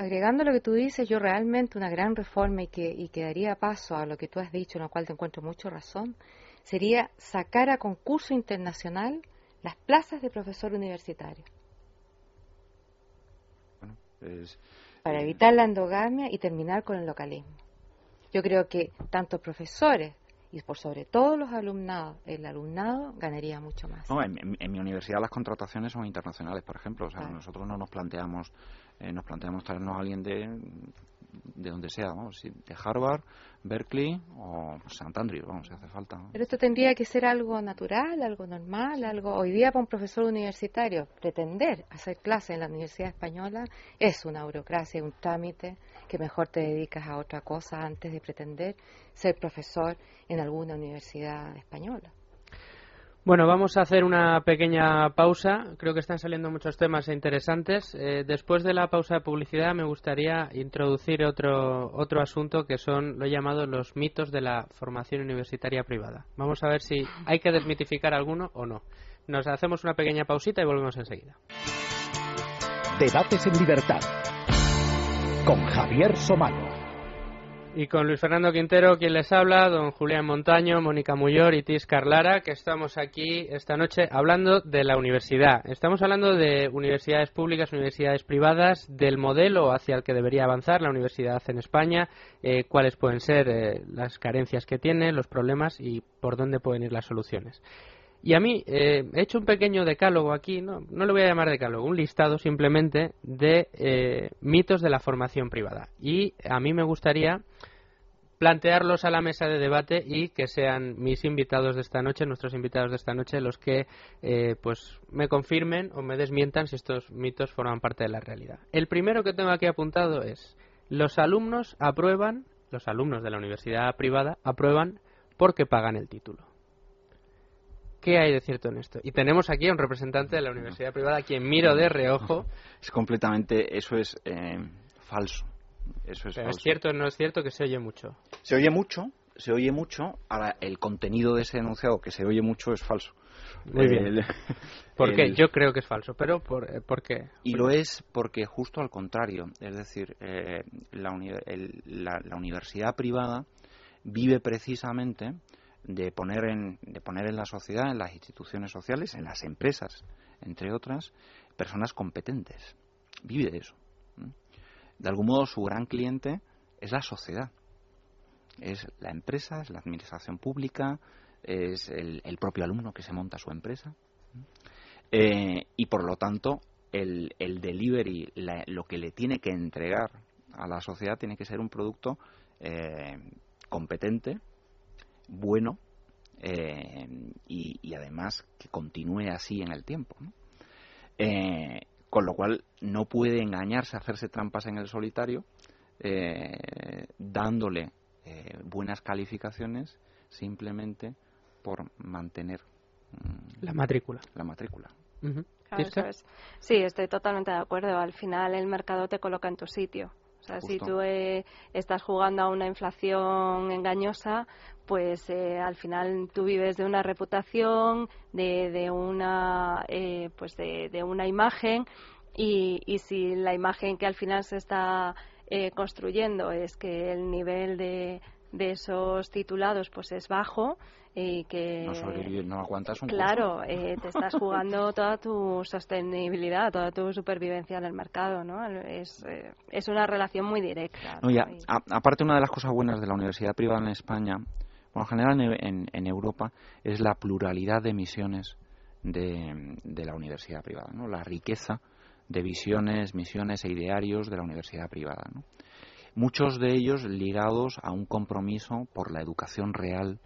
agregando lo que tú dices, yo realmente una gran reforma y que, y que daría paso a lo que tú has dicho, en lo cual te encuentro mucho razón, sería sacar a concurso internacional las plazas de profesor universitario. Para eh, evitar la endogamia y terminar con el localismo. Yo creo que tanto profesores y por sobre todo los alumnados, el alumnado ganaría mucho más. No, en, mi universidad las contrataciones son internacionales, por ejemplo. O sea, nosotros no nos planteamos eh, nos planteamos traernos a alguien de, de donde sea, vamos, de Harvard, Berkeley o St. Andrews, vamos, si hace falta. Pero esto tendría que ser algo natural, algo normal, algo... Hoy día para un profesor universitario pretender hacer clase en la Universidad Española es una burocracia, un trámite que mejor te dedicas a otra cosa antes de pretender ser profesor en alguna universidad española. Bueno, vamos a hacer una pequeña pausa. Creo que están saliendo muchos temas interesantes. Eh, después de la pausa de publicidad me gustaría introducir otro, otro asunto que son lo llamado los mitos de la formación universitaria privada. Vamos a ver si hay que desmitificar alguno o no. Nos hacemos una pequeña pausita y volvemos enseguida. Debates en libertad con Javier Somano. Y con Luis Fernando Quintero, quien les habla, don Julián Montaño, Mónica Muyor y Tis Carlara, que estamos aquí esta noche hablando de la universidad. Estamos hablando de universidades públicas, universidades privadas, del modelo hacia el que debería avanzar la universidad en España, eh, cuáles pueden ser eh, las carencias que tiene, los problemas y por dónde pueden ir las soluciones. Y a mí eh, he hecho un pequeño decálogo aquí, no, no le voy a llamar decálogo, un listado simplemente de eh, mitos de la formación privada. Y a mí me gustaría plantearlos a la mesa de debate y que sean mis invitados de esta noche, nuestros invitados de esta noche, los que eh, pues me confirmen o me desmientan si estos mitos forman parte de la realidad. El primero que tengo aquí apuntado es los alumnos aprueban, los alumnos de la universidad privada aprueban porque pagan el título. ¿Qué hay de cierto en esto? Y tenemos aquí a un representante de la universidad privada quien miro de reojo. Es completamente, eso es eh, falso. Eso es, es cierto o no es cierto que se oye mucho. Se oye mucho, se oye mucho. Ahora, el contenido de ese enunciado que se oye mucho es falso. Muy bien. ¿Por qué? Yo creo que es falso, pero ¿por, eh, ¿por qué? Y lo es porque justo al contrario. Es decir, eh, la, la universidad privada vive precisamente de poner en, de poner en la sociedad, en las instituciones sociales, en las empresas, entre otras, personas competentes. Vive de eso. De algún modo su gran cliente es la sociedad. Es la empresa, es la administración pública, es el, propio alumno que se monta su empresa. Eh, y por lo tanto, el, el delivery, lo que le tiene que entregar a la sociedad tiene que ser un producto eh, competente, bueno eh, y, además que continúe así en el tiempo. Eh, con lo cual no puede engañarse, hacerse trampas en el solitario, eh, dándole buenas calificaciones simplemente por mantener mm, la matrícula. La matrícula. Sí, estoy totalmente de acuerdo. Al final el mercado te coloca en tu sitio. Sea, si tú eh, estás jugando a una inflación engañosa, pues eh, al final tú vives de una reputación, de, de una, eh, pues de, de, una imagen. Y, y, si la imagen que al final se está construyendo es que el nivel de, de esos titulados pues es bajo y que no, aguantas un claro eh, te estás jugando toda tu sostenibilidad toda tu supervivencia en el mercado no es, eh, es una relación muy directa no, aparte una de las cosas buenas de la universidad privada en España bueno, en general en, en, Europa es la pluralidad de misiones de, de la universidad privada no la riqueza de visiones misiones e idearios de la universidad privada no muchos de ellos ligados a un compromiso por la educación real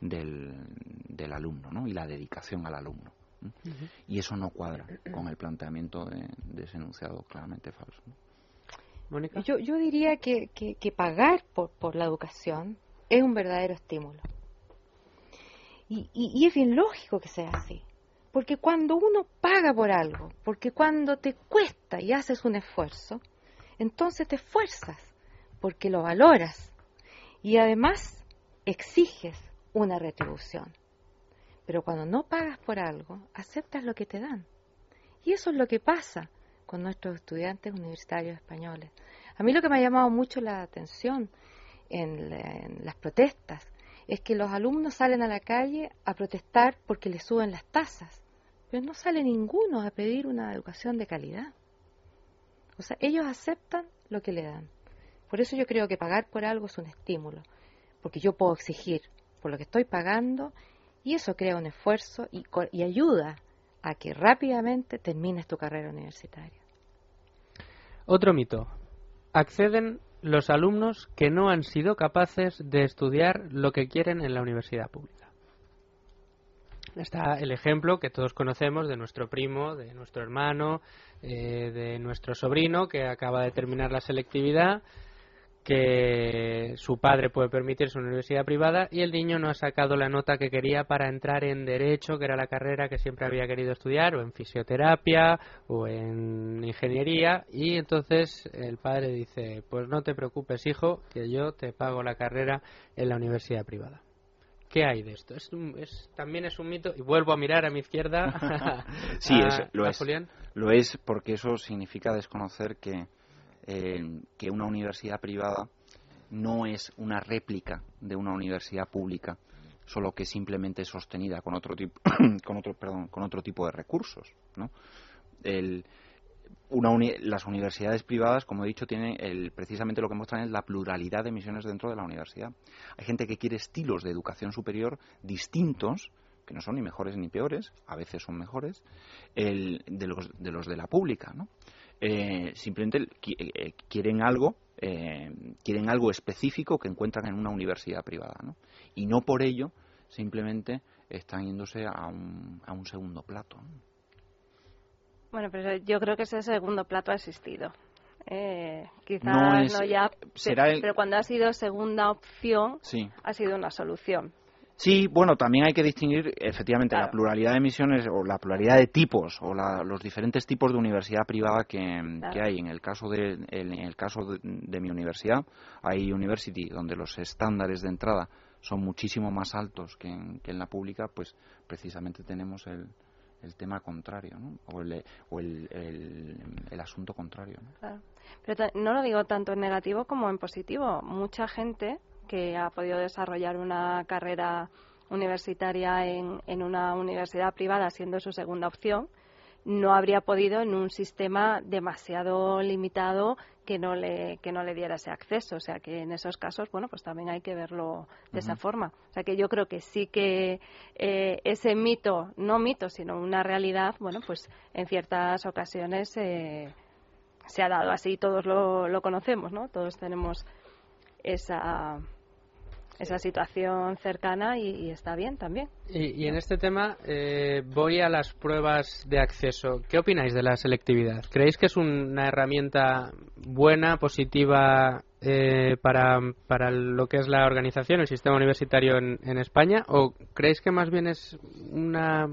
del, del alumno ¿no? y la dedicación al alumno. Y eso no cuadra con el planteamiento de, ese enunciado claramente falso. Yo, yo diría que, que, pagar por, por, la educación es un verdadero estímulo. Y, y, y es bien lógico que sea así. Porque cuando uno paga por algo, porque cuando te cuesta y haces un esfuerzo, entonces te esfuerzas porque lo valoras y además exiges una retribución. Pero cuando no pagas por algo, aceptas lo que te dan. Y eso es lo que pasa con nuestros estudiantes universitarios españoles. A mí lo que me ha llamado mucho la atención en, las protestas es que los alumnos salen a la calle a protestar porque les suben las tasas, pero no sale ninguno a pedir una educación de calidad. O sea, ellos aceptan lo que le dan. Por eso yo creo que pagar por algo es un estímulo, porque yo puedo exigir por lo que estoy pagando y eso crea un esfuerzo y, y ayuda a que rápidamente termines tu carrera universitaria. Otro mito. Acceden los alumnos que no han sido capaces de estudiar lo que quieren en la universidad pública. Está el ejemplo que todos conocemos de nuestro primo, de nuestro hermano, eh, de nuestro sobrino que acaba de terminar la selectividad que su padre puede permitirse una universidad privada y el niño no ha sacado la nota que quería para entrar en derecho, que era la carrera que siempre había querido estudiar, o en fisioterapia, o en ingeniería, y entonces el padre dice, pues no te preocupes hijo, que yo te pago la carrera en la universidad privada. ¿Qué hay de esto? ¿Es, es también es un mito y vuelvo a mirar a mi izquierda. sí, lo es. Lo es porque eso significa desconocer que que una universidad privada no es una réplica de una universidad pública, solo que simplemente es sostenida con otro tipo, con otro, perdón, con otro tipo de recursos, ¿no? las universidades privadas, como he dicho, tienen el, precisamente lo que muestran es la pluralidad de misiones dentro de la universidad. Hay gente que quiere estilos de educación superior distintos, que no son ni mejores ni peores, a veces son mejores, el, de, los, de los de la pública, ¿no? Eh, simplemente eh, quieren algo eh, quieren algo específico que encuentran en una universidad privada ¿no? y no por ello simplemente están yéndose a un, a un segundo plato bueno pero yo creo que ese segundo plato ha existido. Quizás no, ya pero cuando ha sido segunda opción ha sido una solución Sí, bueno, también hay que distinguir efectivamente la pluralidad de misiones o la pluralidad de tipos o los diferentes tipos de universidad privada que, hay. En el caso de, en el caso de, mi universidad, hay university donde los estándares de entrada son muchísimo más altos que en, la pública, pues precisamente tenemos el, el tema contrario, ¿no? O el, o el, el, asunto contrario. ¿no? Claro. Pero no lo digo tanto en negativo como en positivo. Mucha gente que ha podido desarrollar una carrera universitaria en, en una universidad privada siendo su segunda opción, no habría podido en un sistema demasiado limitado que no le que no le diera ese acceso. O sea que en esos casos bueno pues también hay que verlo de esa forma. O sea que yo creo que sí que eh, ese mito no mito sino una realidad bueno pues en ciertas ocasiones eh, se ha dado así todos lo, lo conocemos no todos tenemos esa esa situación cercana y, está bien también. Y, en este tema eh, voy a las pruebas de acceso. ¿Qué opináis de la selectividad? ¿Creéis que es una herramienta buena, positiva eh, para, para lo que es la organización, el sistema universitario en, en España? ¿O creéis que más bien es una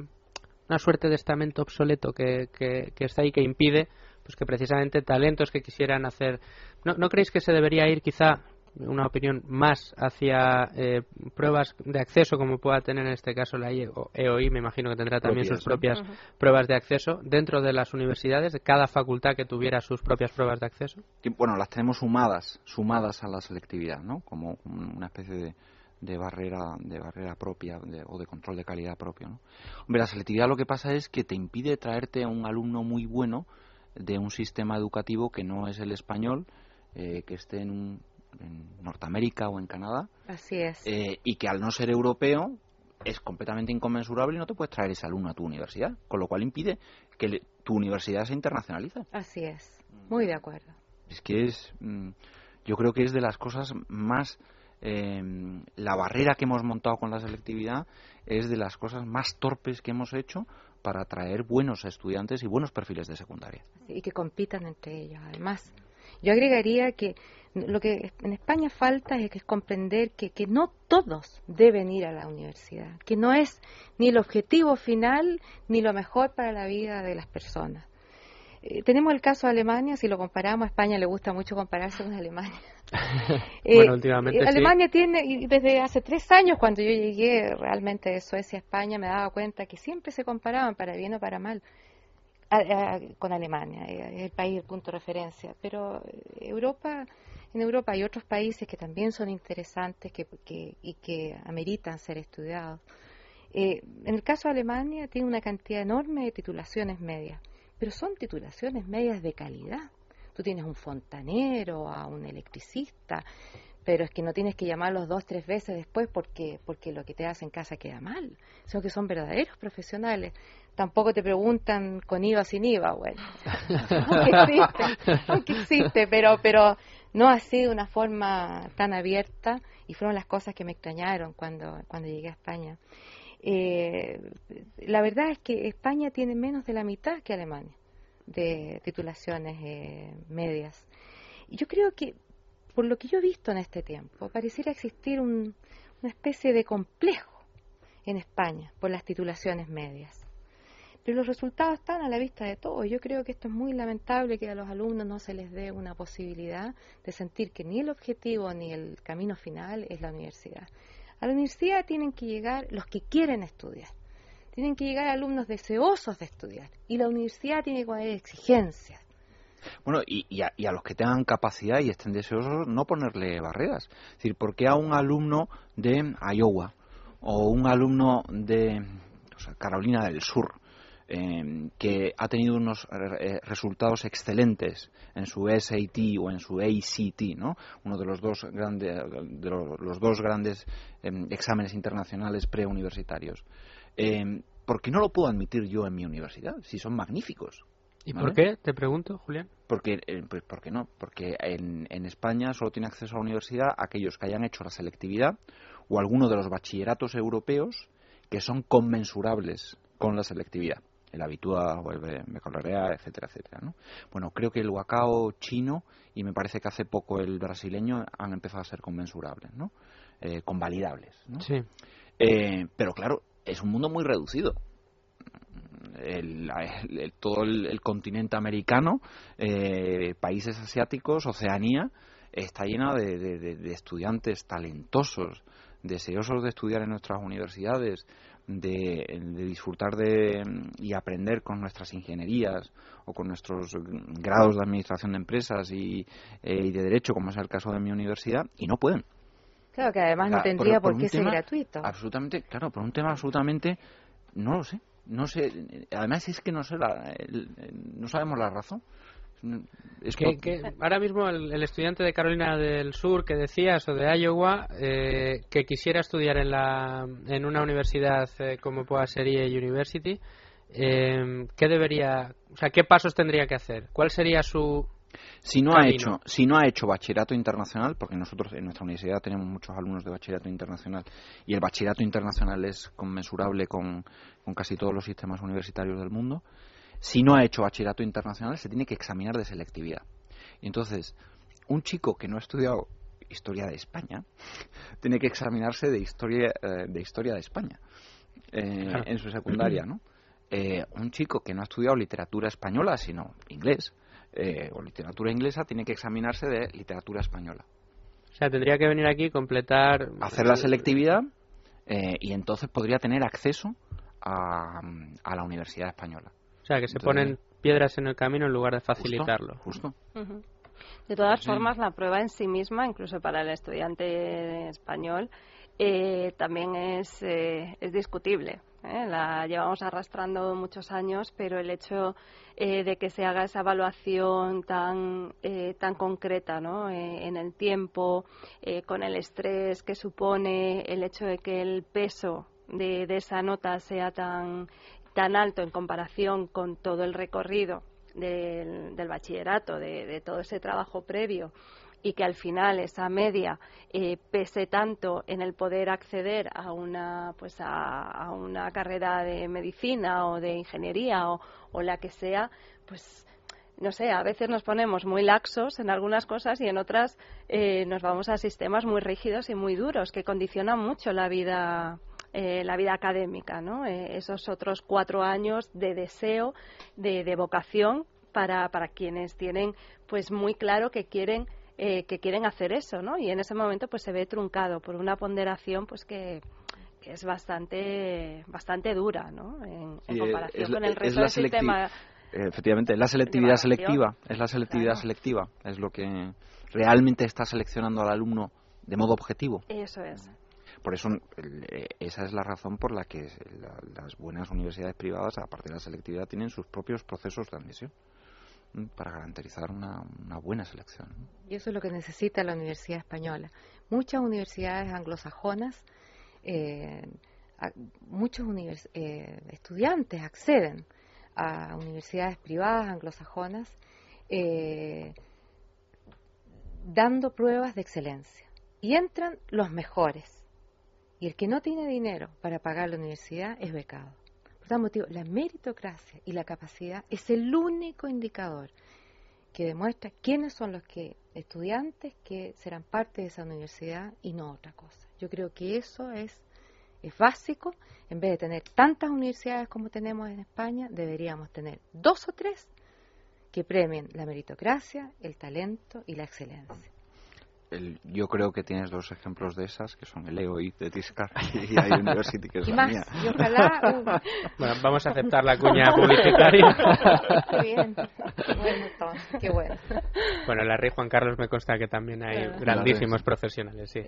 una suerte de estamento obsoleto que, que, que está ahí que impide pues que precisamente talentos que quisieran hacer. ¿No, ¿No creéis que se debería ir quizá una opinión más hacia eh, pruebas de acceso como pueda tener en este caso la EOI, me imagino que tendrá también sus propias pruebas de acceso dentro de las universidades, de cada facultad que tuviera sus propias pruebas de acceso. bueno, las tenemos sumadas, sumadas a la selectividad, ¿no? Como una especie de, de barrera de barrera propia o de control de calidad propio. ¿no? Hombre, la selectividad lo que pasa es que te impide traerte a un alumno muy bueno de un sistema educativo que no es el español, eh, que esté en, Norteamérica o en Canadá. Así es. Eh, y que al no ser europeo es completamente inconmensurable y no te puedes traer ese alumno a tu universidad, con lo cual impide que tu universidad se internacionalice. Así es, muy de acuerdo. Es que es, mm, yo creo que es de las cosas más, eh, la barrera que hemos montado con la selectividad es de las cosas más torpes que hemos hecho para atraer buenos estudiantes y buenos perfiles de secundaria. Y que compitan entre ellos, además. Yo agregaría que lo que en España falta es que comprender que, que no todos deben ir a la universidad, que no es ni el objetivo final ni lo mejor para la vida de las personas. Eh, tenemos el caso de Alemania, si lo comparamos, a España le gusta mucho compararse con Alemania. bueno, eh, últimamente Alemania tiene, y desde hace tres años, cuando yo llegué realmente de Suecia a España, me daba cuenta que siempre se comparaban, para bien o para mal, con Alemania, eh, es el país, el punto de referencia. Pero Europa, en Europa hay otros países que también son interesantes que, y que ameritan ser estudiados. en el caso de Alemania, tiene una cantidad enorme de titulaciones medias pero son titulaciones medias de calidad. Tú tienes un fontanero, a un electricista, pero es que no tienes que llamarlos dos, tres veces después porque, porque lo que te hacen en casa queda mal, sino que son verdaderos profesionales. Tampoco te preguntan con IVA sin IVA, bueno, aunque existe, aunque existe, pero, pero no así de una forma tan abierta y fueron las cosas que me extrañaron cuando, cuando llegué a España. Eh, la verdad es que España tiene menos de la mitad que Alemania de titulaciones eh, medias. Y yo creo que, por lo que yo he visto en este tiempo, pareciera existir una especie de complejo en España por las titulaciones medias. Pero los resultados están a la vista de todos. Yo creo que esto es muy lamentable que a los alumnos no se les dé una posibilidad de sentir que ni el objetivo ni el camino final es la universidad. A la universidad tienen que llegar los que quieren estudiar. Tienen que llegar alumnos deseosos de estudiar. Y la universidad tiene que poner exigencias. Bueno, y, a, los que tengan capacidad y estén deseosos, no ponerle barreras. Es decir, ¿por qué a un alumno de Iowa o un alumno de Carolina del Sur Em, que ha tenido unos eh, resultados excelentes en su SAT o en su ACT, ¿no? Uno de los dos grandes, de los, dos grandes em, exámenes internacionales preuniversitarios. Eh, ¿Por qué no lo puedo admitir yo en mi universidad? Si son magníficos. ¿Y por qué? Te pregunto, Julián. Porque, eh, pues, ¿por qué no? Porque en, en España solo tiene acceso a la universidad aquellos que hayan hecho la selectividad o alguno de los bachilleratos europeos que son conmensurables con la selectividad el Habitua o el Becolorea, etcétera, etcétera. ¿no? Bueno, creo que el Huacao chino y me parece que hace poco el brasileño han empezado a ser conmensurables, ¿no? Eh, convalidables. ¿no? Sí. Eh, pero claro, es un mundo muy reducido. todo el, continente americano, eh, países asiáticos, Oceanía, está llena de estudiantes talentosos, deseosos de estudiar en nuestras universidades, de, disfrutar de y aprender con nuestras ingenierías o con nuestros grados de administración de empresas y, eh, de derecho, como es el caso de mi universidad, y no pueden. Claro que además no tendría por, qué ser gratuito. Absolutamente, claro, por un tema absolutamente, no lo sé, no sé. Además es que no sé, la, no sabemos la razón. Es que, ahora mismo el, estudiante de Carolina del Sur que decías o de Iowa eh, que quisiera estudiar en, la, en una universidad eh, como pueda ser EA University, eh, ¿qué debería, o sea, qué pasos tendría que hacer? ¿Cuál sería su si no ha hecho si no ha hecho bachillerato internacional porque nosotros en nuestra universidad tenemos muchos alumnos de bachillerato internacional y el bachillerato internacional es conmensurable con, con casi todos los sistemas universitarios del mundo si no ha hecho bachillerato internacional, se tiene que examinar de selectividad. Y entonces, un chico que no ha estudiado historia de España tiene que examinarse de historia, eh, de, historia de España eh, en su secundaria, ¿no? eh, un chico que no ha estudiado literatura española, sino inglés, eh, o literatura inglesa, tiene que examinarse de literatura española. O sea, tendría que venir aquí y completar... Hacer la selectividad y entonces podría tener acceso a, a la Universidad Española. O sea, que se ponen piedras en el camino en lugar de facilitarlo. Justo. De todas formas, la prueba en sí misma, incluso para el estudiante español, eh, también es, eh, es discutible. ¿eh? La llevamos arrastrando muchos años, pero el hecho de que se haga esa evaluación tan, tan concreta ¿no? en el tiempo, con el estrés que supone, el hecho de que el peso de, de esa nota sea tan, tan alto en comparación con todo el recorrido del, bachillerato, de, todo ese trabajo previo y que al final esa media eh, pese tanto en el poder acceder a una pues a, una carrera de medicina o de ingeniería o, la que sea pues no sé, a veces nos ponemos muy laxos en algunas cosas y en otras eh, nos vamos a sistemas muy rígidos y muy duros que condicionan mucho la vida eh, la vida académica, ¿no? Eh, esos otros cuatro años de deseo, de, de vocación para, para, quienes tienen pues muy claro que quieren eh, que quieren hacer eso, ¿no? Y en ese momento pues se ve truncado por una ponderación pues que, que es bastante bastante dura, ¿no? En, comparación con el resto del sistema. Efectivamente, es la selectividad selectiva, es la selectividad selectiva, es lo que realmente está seleccionando al alumno de modo objetivo. Eso es. Por eso eh, esa es la razón por la que las buenas universidades privadas, aparte de la selectividad, tienen sus propios procesos de admisión para garantizar una, buena selección. Y eso es lo que necesita la Universidad Española. Muchas universidades anglosajonas, eh, muchos eh, estudiantes acceden a universidades privadas anglosajonas dando pruebas de excelencia. Y entran los mejores y el que no tiene dinero para pagar la universidad es becado. Por tal motivo, la meritocracia y la capacidad es el único indicador que demuestra quiénes son los que estudiantes que serán parte de esa universidad y no otra cosa. Yo creo que eso es, es básico. En vez de tener tantas universidades como tenemos en España, deberíamos tener dos o tres que premien la meritocracia, el talento y la excelencia yo creo que tienes dos ejemplos de esas, que son el EOI de Tiscar y hay University, que es la mía. Y ojalá... Uh. Bueno, vamos a aceptar la cuña publicitaria. Qué bien. Bueno, qué bueno. Bueno, en la Rey Juan Carlos me consta que también hay grandísimos profesionales, sí.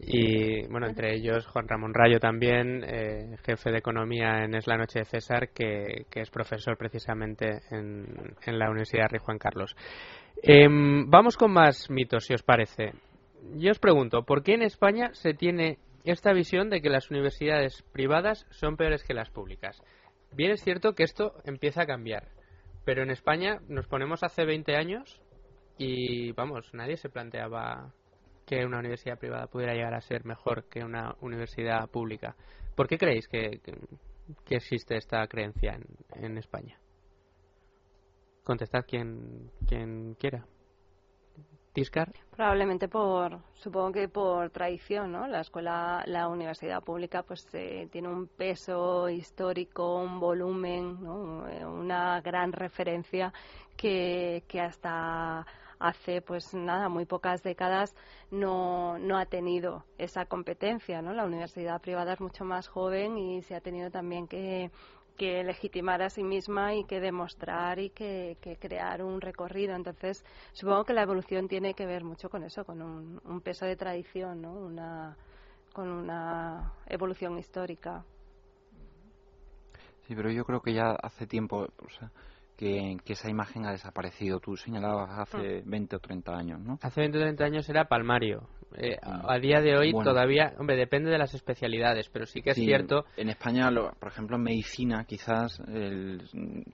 Y, bueno, entre ellos Juan Ramón Rayo también, eh, jefe de Economía en Es la Noche de César, que, que es profesor precisamente en, en la Universidad Rey Juan Carlos. Em, vamos con más mitos, si os parece. Yo os pregunto, ¿por qué en España se tiene esta visión de que las universidades privadas son peores que las públicas? Bien es cierto que esto empieza a cambiar, pero en España nos ponemos hace 20 años y, vamos, nadie se planteaba que una universidad privada pudiera llegar a ser mejor que una universidad pública. ¿Por qué creéis que, existe esta creencia en España? Contestad quien, quien quiera. Tiscar. Probablemente por, supongo que por tradición, ¿no? La escuela, la universidad pública, pues eh, tiene un peso histórico, un volumen, ¿no? Eh, una gran referencia que, que hasta hace pues nada muy pocas décadas no, no ha tenido esa competencia no la universidad privada es mucho más joven y se ha tenido también que que legitimar a sí misma y que demostrar y que, crear un recorrido. Entonces, supongo que la evolución tiene que ver mucho con eso, con un, peso de tradición, ¿no? una, con una evolución histórica. Sí, pero yo creo que ya hace tiempo, que, esa imagen ha desaparecido. Tú señalabas hace 20 mm. o 30 años, ¿no? Hace 20 o 30 años era palmario. Eh, a, día de hoy todavía, hombre, depende de las especialidades, pero sí que es cierto. En España, por ejemplo, en medicina, quizás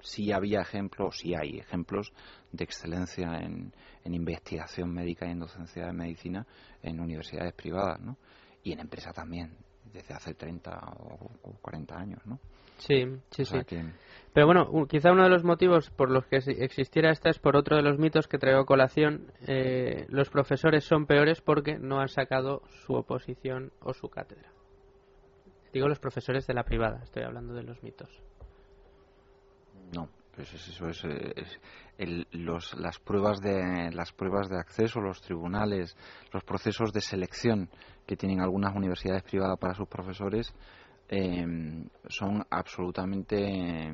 sí había ejemplos, sí hay ejemplos de excelencia en, en investigación médica y en docencia de medicina en universidades privadas, ¿no? Y en empresa también, desde hace 30 o 40 años, ¿no? Sí, sí, sí. Pero bueno, quizá uno de los motivos por los que existiera esta es por otro de los mitos que traigo colación. Eh, los profesores son peores porque no han sacado su oposición o su cátedra. Digo los profesores de la privada, estoy hablando de los mitos. No, pues eso es, los, las pruebas de las pruebas de acceso, los tribunales, los procesos de selección que tienen algunas universidades privadas para sus profesores em, son absolutamente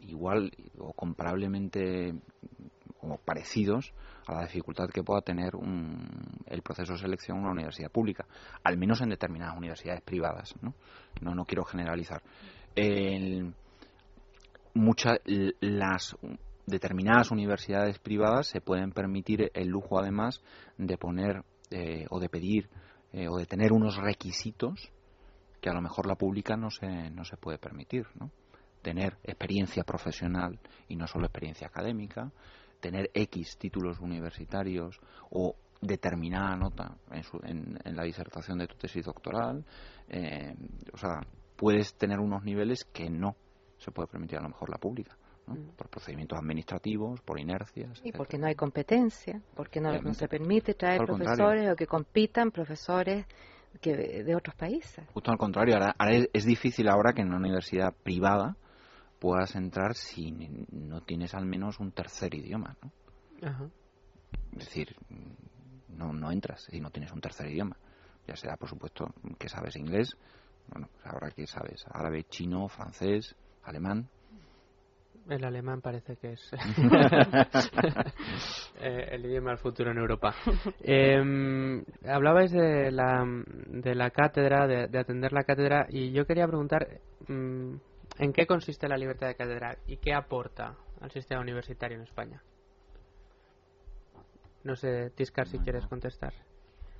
igual o comparablemente o parecidos a la dificultad que pueda tener el proceso de selección en una universidad pública, al menos en determinadas universidades privadas. No, no, no quiero generalizar. muchas las determinadas universidades privadas se pueden permitir el lujo además de poner eh, o de pedir eh, o de tener unos requisitos que a lo mejor la pública no se, no se puede permitir, ¿no? Tener experiencia profesional y no solo experiencia académica, tener X títulos universitarios o determinada nota en, en, la disertación de tu tesis doctoral. Eh, o sea, puedes tener unos niveles que no se puede permitir a lo mejor la pública. Mm. por procedimientos administrativos, por inercias. Y porque no hay competencia, porque no, no se permite traer profesores o que compitan profesores que de otros países. Justo al contrario, ahora, es, difícil ahora que en una universidad privada puedas entrar si no tienes al menos un tercer idioma, ¿no? Es decir, no, no entras si no tienes un tercer idioma. Ya sea, por supuesto, que sabes inglés, bueno, pues ahora que sabes árabe, chino, francés, alemán. El alemán parece que es eh, el idioma del futuro en Europa. Eh, hablabais de la, de la cátedra, de, atender la cátedra, y yo quería preguntar mm, ¿En qué consiste la libertad de cátedra y qué aporta al sistema universitario en España? No sé, Tiscar, si quieres contestar.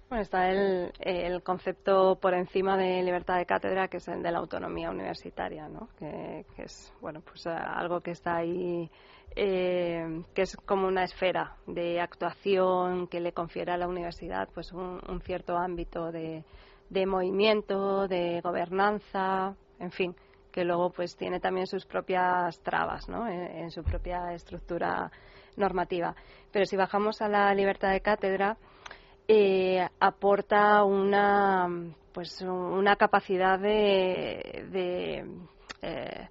Bueno, está el, concepto por encima de libertad de cátedra, que es el de la autonomía universitaria, ¿no? que, es bueno, pues eh, algo que está ahí, eh, que es como una esfera de actuación que le confiere a la universidad pues un, cierto ámbito de, de movimiento, de gobernanza, en fin, que luego pues tiene también sus propias trabas ¿no? en, su propia estructura normativa. Pero si bajamos a la libertad de cátedra, eh, aporta una pues una capacidad de, eh,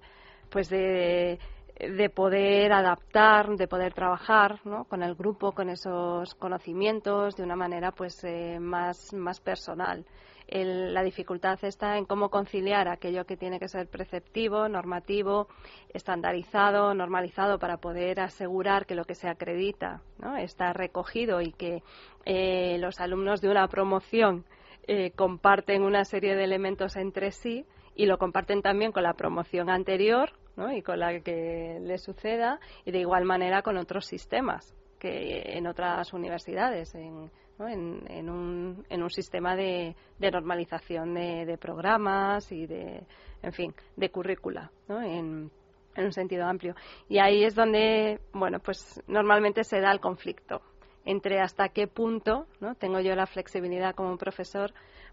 pues de, de poder adaptar, de poder trabajar ¿no? con el grupo, con esos conocimientos de una manera pues eh, más, más personal la dificultad está en cómo conciliar aquello que tiene que ser preceptivo, normativo, estandarizado, normalizado para poder asegurar que lo que se acredita está recogido y que eh, los alumnos de una promoción eh, comparten una serie de elementos entre sí y lo comparten también con la promoción anterior y con la que le suceda y de igual manera con otros sistemas que en otras universidades, en en, un, en un sistema de, de normalización de, programas y de, en fin, de currícula, en, en un sentido amplio. Y ahí es donde, bueno, pues normalmente se da el conflicto entre hasta qué punto ¿no? tengo yo la flexibilidad como profesor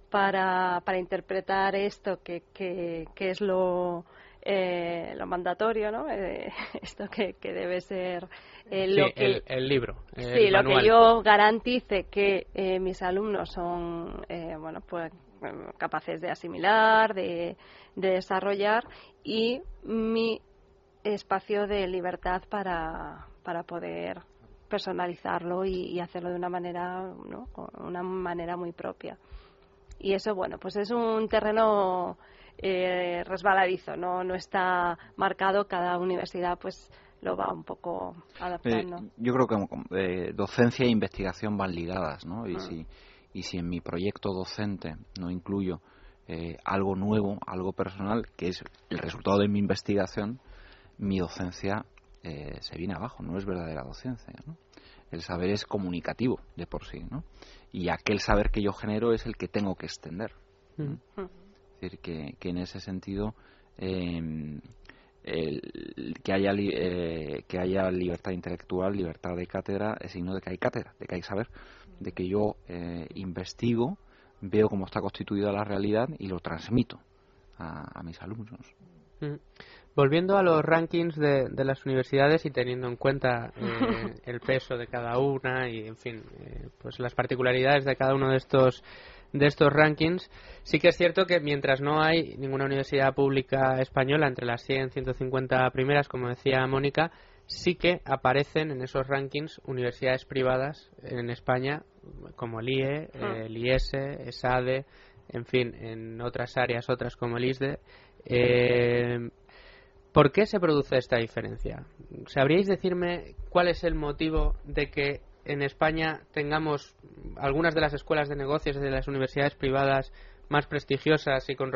para, para interpretar esto que, que, que es lo, eh, lo mandatorio, ¿no? Eh, esto que, que, debe ser eh, lo que, el, libro. sí, lo que yo garantice que eh, mis alumnos son, eh, bueno, pues capaces de asimilar, de, de desarrollar y mi espacio de libertad para, para poder personalizarlo y, y, hacerlo de una manera, ¿no? una manera muy propia. Y eso, bueno, pues es un terreno eh, resbaladizo, no, no está marcado, cada universidad pues lo va un poco adaptando. Eh, yo creo que eh, docencia e investigación van ligadas, ¿no? Y, ah. si, y si en mi proyecto docente no incluyo eh, algo nuevo, algo personal, que es el resultado de mi investigación, mi docencia se viene abajo, no es verdadera docencia, ¿no? El saber es comunicativo de por sí, ¿no? Y aquel saber que yo genero es el que tengo que extender. Mm decir, que, que en ese sentido em, que, haya, eh, que haya libertad intelectual, libertad de cátedra, es signo de que hay cátedra, de que hay saber, de que yo eh, investigo, veo cómo está constituida la realidad y lo transmito a, mis alumnos. Mm. Volviendo a los rankings de, de, las universidades y teniendo en cuenta eh, el peso de cada una y, en fin, pues las particularidades de cada uno de estos de estos rankings. Sí que es cierto que mientras no hay ninguna universidad pública española entre las 100, 150 primeras, como decía Mónica, sí que aparecen en esos rankings universidades privadas en España, como el IE, ah. el IES, ESADE, en fin, en otras áreas, otras como el ISDE. Eh, ¿Por qué se produce esta diferencia? ¿Sabríais decirme cuál es el motivo de que en España tengamos algunas de las escuelas de negocios de las universidades privadas más prestigiosas y con,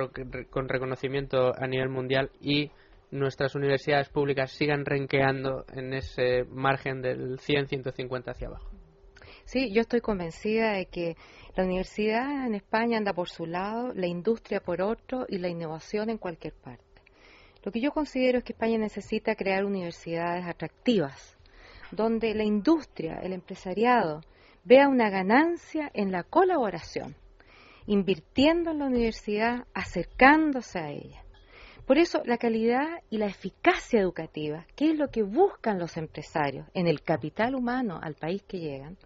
con reconocimiento a nivel mundial y nuestras universidades públicas sigan renqueando en ese margen del 100-150 hacia abajo? Sí, yo estoy convencida de que la universidad en España anda por su lado, la industria por otro y la innovación en cualquier parte. Lo que yo considero es que España necesita crear universidades atractivas, donde la industria, el empresariado, vea una ganancia en la colaboración, invirtiendo en la universidad, acercándose a ella. Por eso la calidad y la eficacia educativa, que es lo que buscan los empresarios en el capital humano al país que llegan,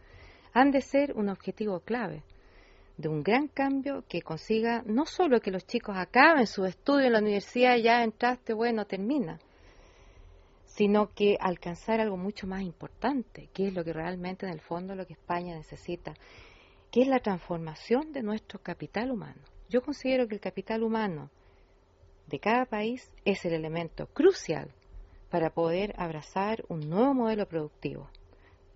han de ser un objetivo clave de un gran cambio que consiga no solo que los chicos acaben su estudio en la universidad, ya entraste, bueno, termina, sino que alcanzar algo mucho más importante, que es lo que realmente en el fondo lo que España necesita, que es la transformación de nuestro capital humano. Yo considero que el capital humano de cada país es el elemento crucial para poder abrazar un nuevo modelo productivo,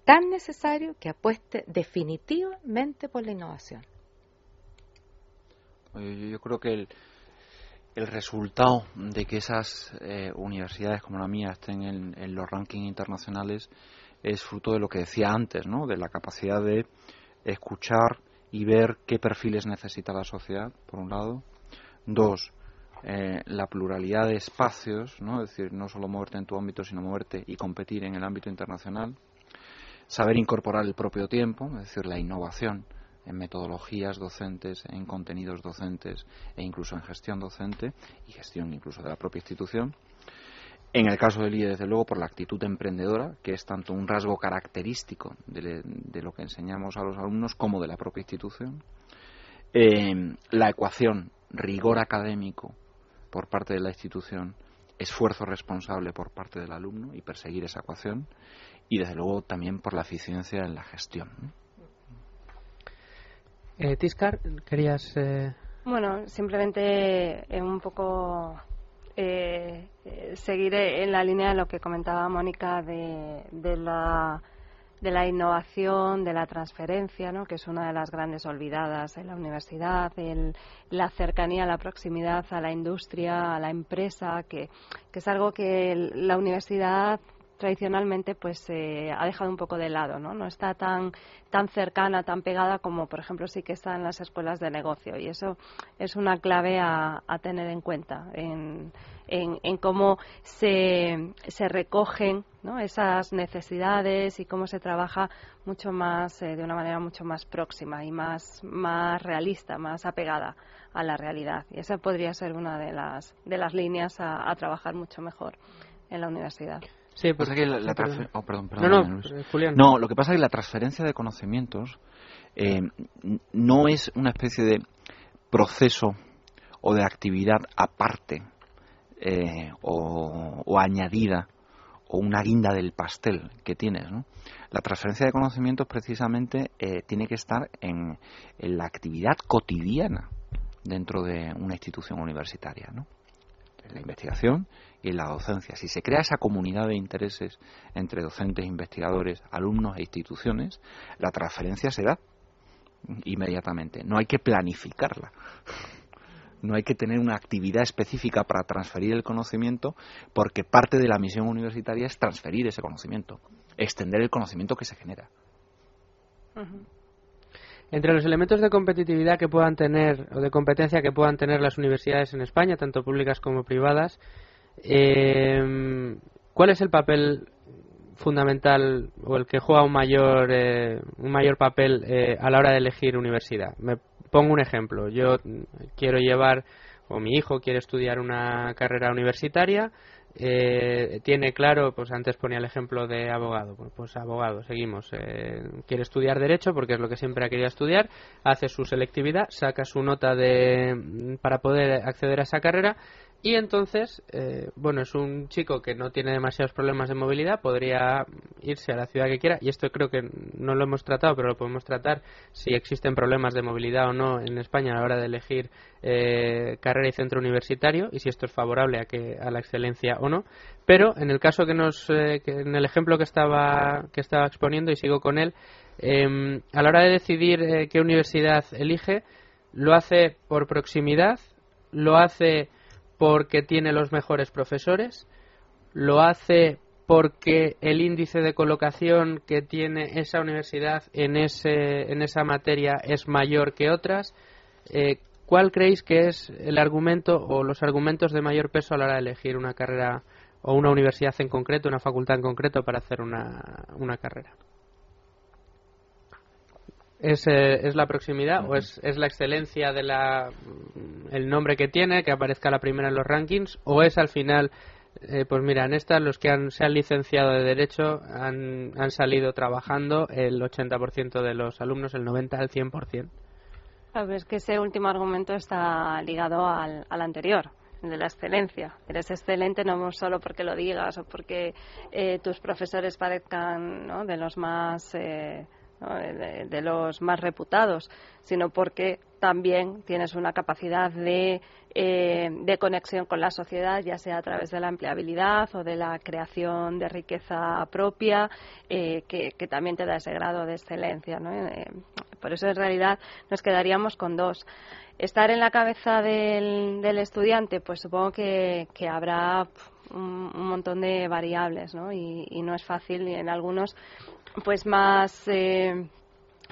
tan necesario que apueste definitivamente por la innovación. Yo creo que el, el resultado de que esas eh, universidades como la mía estén en, los rankings internacionales es fruto de lo que decía antes, ¿no? de la capacidad de escuchar y ver qué perfiles necesita la sociedad, por un lado. Dos, eh, la pluralidad de espacios, ¿no? es decir, no solo moverte en tu ámbito, sino moverte y competir en el ámbito internacional. Saber incorporar el propio tiempo, es decir, la innovación en metodologías docentes, en contenidos docentes e incluso en gestión docente y gestión incluso de la propia institución. En el caso del IE, desde luego, por la actitud emprendedora, que es tanto un rasgo característico de, lo que enseñamos a los alumnos como de la propia institución. Eh, la ecuación, rigor académico por parte de la institución, esfuerzo responsable por parte del alumno y perseguir esa ecuación. Y desde luego también por la eficiencia en la gestión. Eh, Tiscar, querías. Eh, bueno, simplemente eh, un poco eh, seguir en la línea de lo que comentaba Mónica de, de, la, de la innovación, de la transferencia, ¿no? que es una de las grandes olvidadas en la universidad, el, la cercanía, la proximidad a la industria, a la empresa, que, que es algo que la universidad tradicionalmente pues eh, ha dejado un poco de lado, ¿no? No está tan tan cercana, tan pegada como por ejemplo sí que está en las escuelas de negocio y eso es una clave a, tener en cuenta en, en, cómo se, se recogen esas necesidades y cómo se trabaja mucho más eh, de una manera mucho más próxima y más más realista, más apegada a la realidad y esa podría ser una de las de las líneas a trabajar mucho mejor en la universidad. Sí, pues que la, oh, perdón, perdón, no, no, lo que pasa es que la transferencia de conocimientos eh, no es una especie de proceso o de actividad aparte eh, o, añadida o una guinda del pastel que tienes. ¿no? La transferencia de conocimientos precisamente eh, tiene que estar en, en, la actividad cotidiana dentro de una institución universitaria. ¿no? la investigación y la docencia. Si se crea esa comunidad de intereses entre docentes, investigadores, alumnos e instituciones, la transferencia se da inmediatamente. No hay que planificarla. No hay que tener una actividad específica para transferir el conocimiento porque parte de la misión universitaria es transferir ese conocimiento, extender el conocimiento que se genera. Entre los elementos de competitividad que puedan tener o de competencia que puedan tener las universidades en España, tanto públicas como privadas, eh, ¿cuál es el papel fundamental o el que juega un mayor eh, un mayor papel eh, a la hora de elegir universidad? Me pongo un ejemplo. Yo quiero llevar o mi hijo quiere estudiar una carrera universitaria eh, tiene claro, pues antes ponía el ejemplo de abogado, pues, pues abogado, seguimos, eh, quiere estudiar derecho porque es lo que siempre ha querido estudiar, hace su selectividad, saca su nota de para poder acceder a esa carrera y entonces, eh, bueno, es un chico que no tiene demasiados problemas de movilidad, podría irse a la ciudad que quiera, y esto creo que no lo hemos tratado, pero lo podemos tratar si existen problemas de movilidad o no en España a la hora de elegir eh, carrera y centro universitario, y si esto es favorable a, que, a la excelencia o no. Pero en el caso que nos, eh, en el ejemplo que estaba, que estaba exponiendo, y sigo con él, em, a la hora de decidir qué universidad elige, lo hace por proximidad, lo hace porque tiene los mejores profesores, lo hace porque el índice de colocación que tiene esa universidad en, ese, en esa materia es mayor que otras. Eh, ¿Cuál creéis que es el argumento o los argumentos de mayor peso a la hora de elegir una carrera o una universidad en concreto, una facultad en concreto para hacer una, una carrera? ¿Es, eh, ¿Es, la proximidad o es, es, la excelencia de la el nombre que tiene que aparezca la primera en los rankings o es al final eh, pues mira en esta los que han, se han licenciado de derecho han, han salido trabajando el 80% de los alumnos el 90 al 100% ver, es que ese último argumento está ligado al, al anterior de la excelencia. Eres excelente no solo porque lo digas o porque eh, tus profesores parezcan ¿no? de los más eh, de, los más reputados, sino porque también tienes una capacidad de, eh, de, conexión con la sociedad, ya sea a través de la empleabilidad o de la creación de riqueza propia, eh, que, también te da ese grado de excelencia. Eh, por eso, en realidad, nos quedaríamos con dos. Estar en la cabeza del, del estudiante, pues supongo que, que habrá un, montón de variables, ¿no? Y, y no es fácil, y en algunos pues más eh,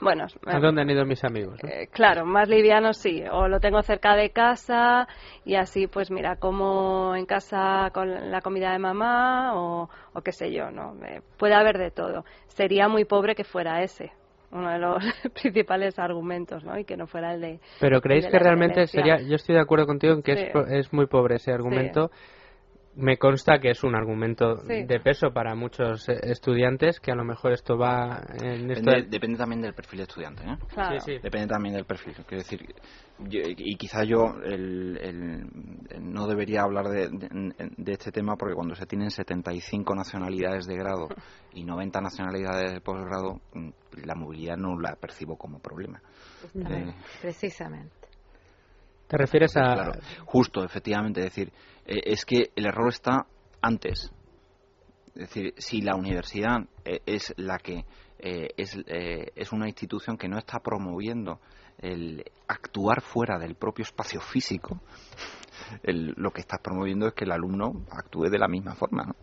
bueno a dónde han ido mis amigos eh, claro más liviano sí o lo tengo cerca de casa y así pues mira como en casa con la comida de mamá o, o qué sé yo no eh, puede haber de todo sería muy pobre que fuera ese uno de los principales argumentos, ¿no? Y que no fuera el de. Pero creéis que realmente sería. Yo estoy de acuerdo contigo en que es, es, muy pobre ese argumento me consta que es un argumento de peso para muchos eh, estudiantes que a lo mejor esto va en depende, también del perfil de estudiante ¿eh? depende también del perfil. Quiero decir y quizá yo no debería hablar de, de, este tema porque cuando se tienen 75 nacionalidades de grado y 90 nacionalidades de posgrado mm, la movilidad no la percibo como problema. Precisamente te refieres a justo efectivamente es decir eh, es que el error está antes. Es decir, si la universidad eh, es la que eh, es, es una institución que no está promoviendo el actuar fuera del propio espacio físico, lo que está promoviendo es que el alumno actúe de la misma forma. ¿no?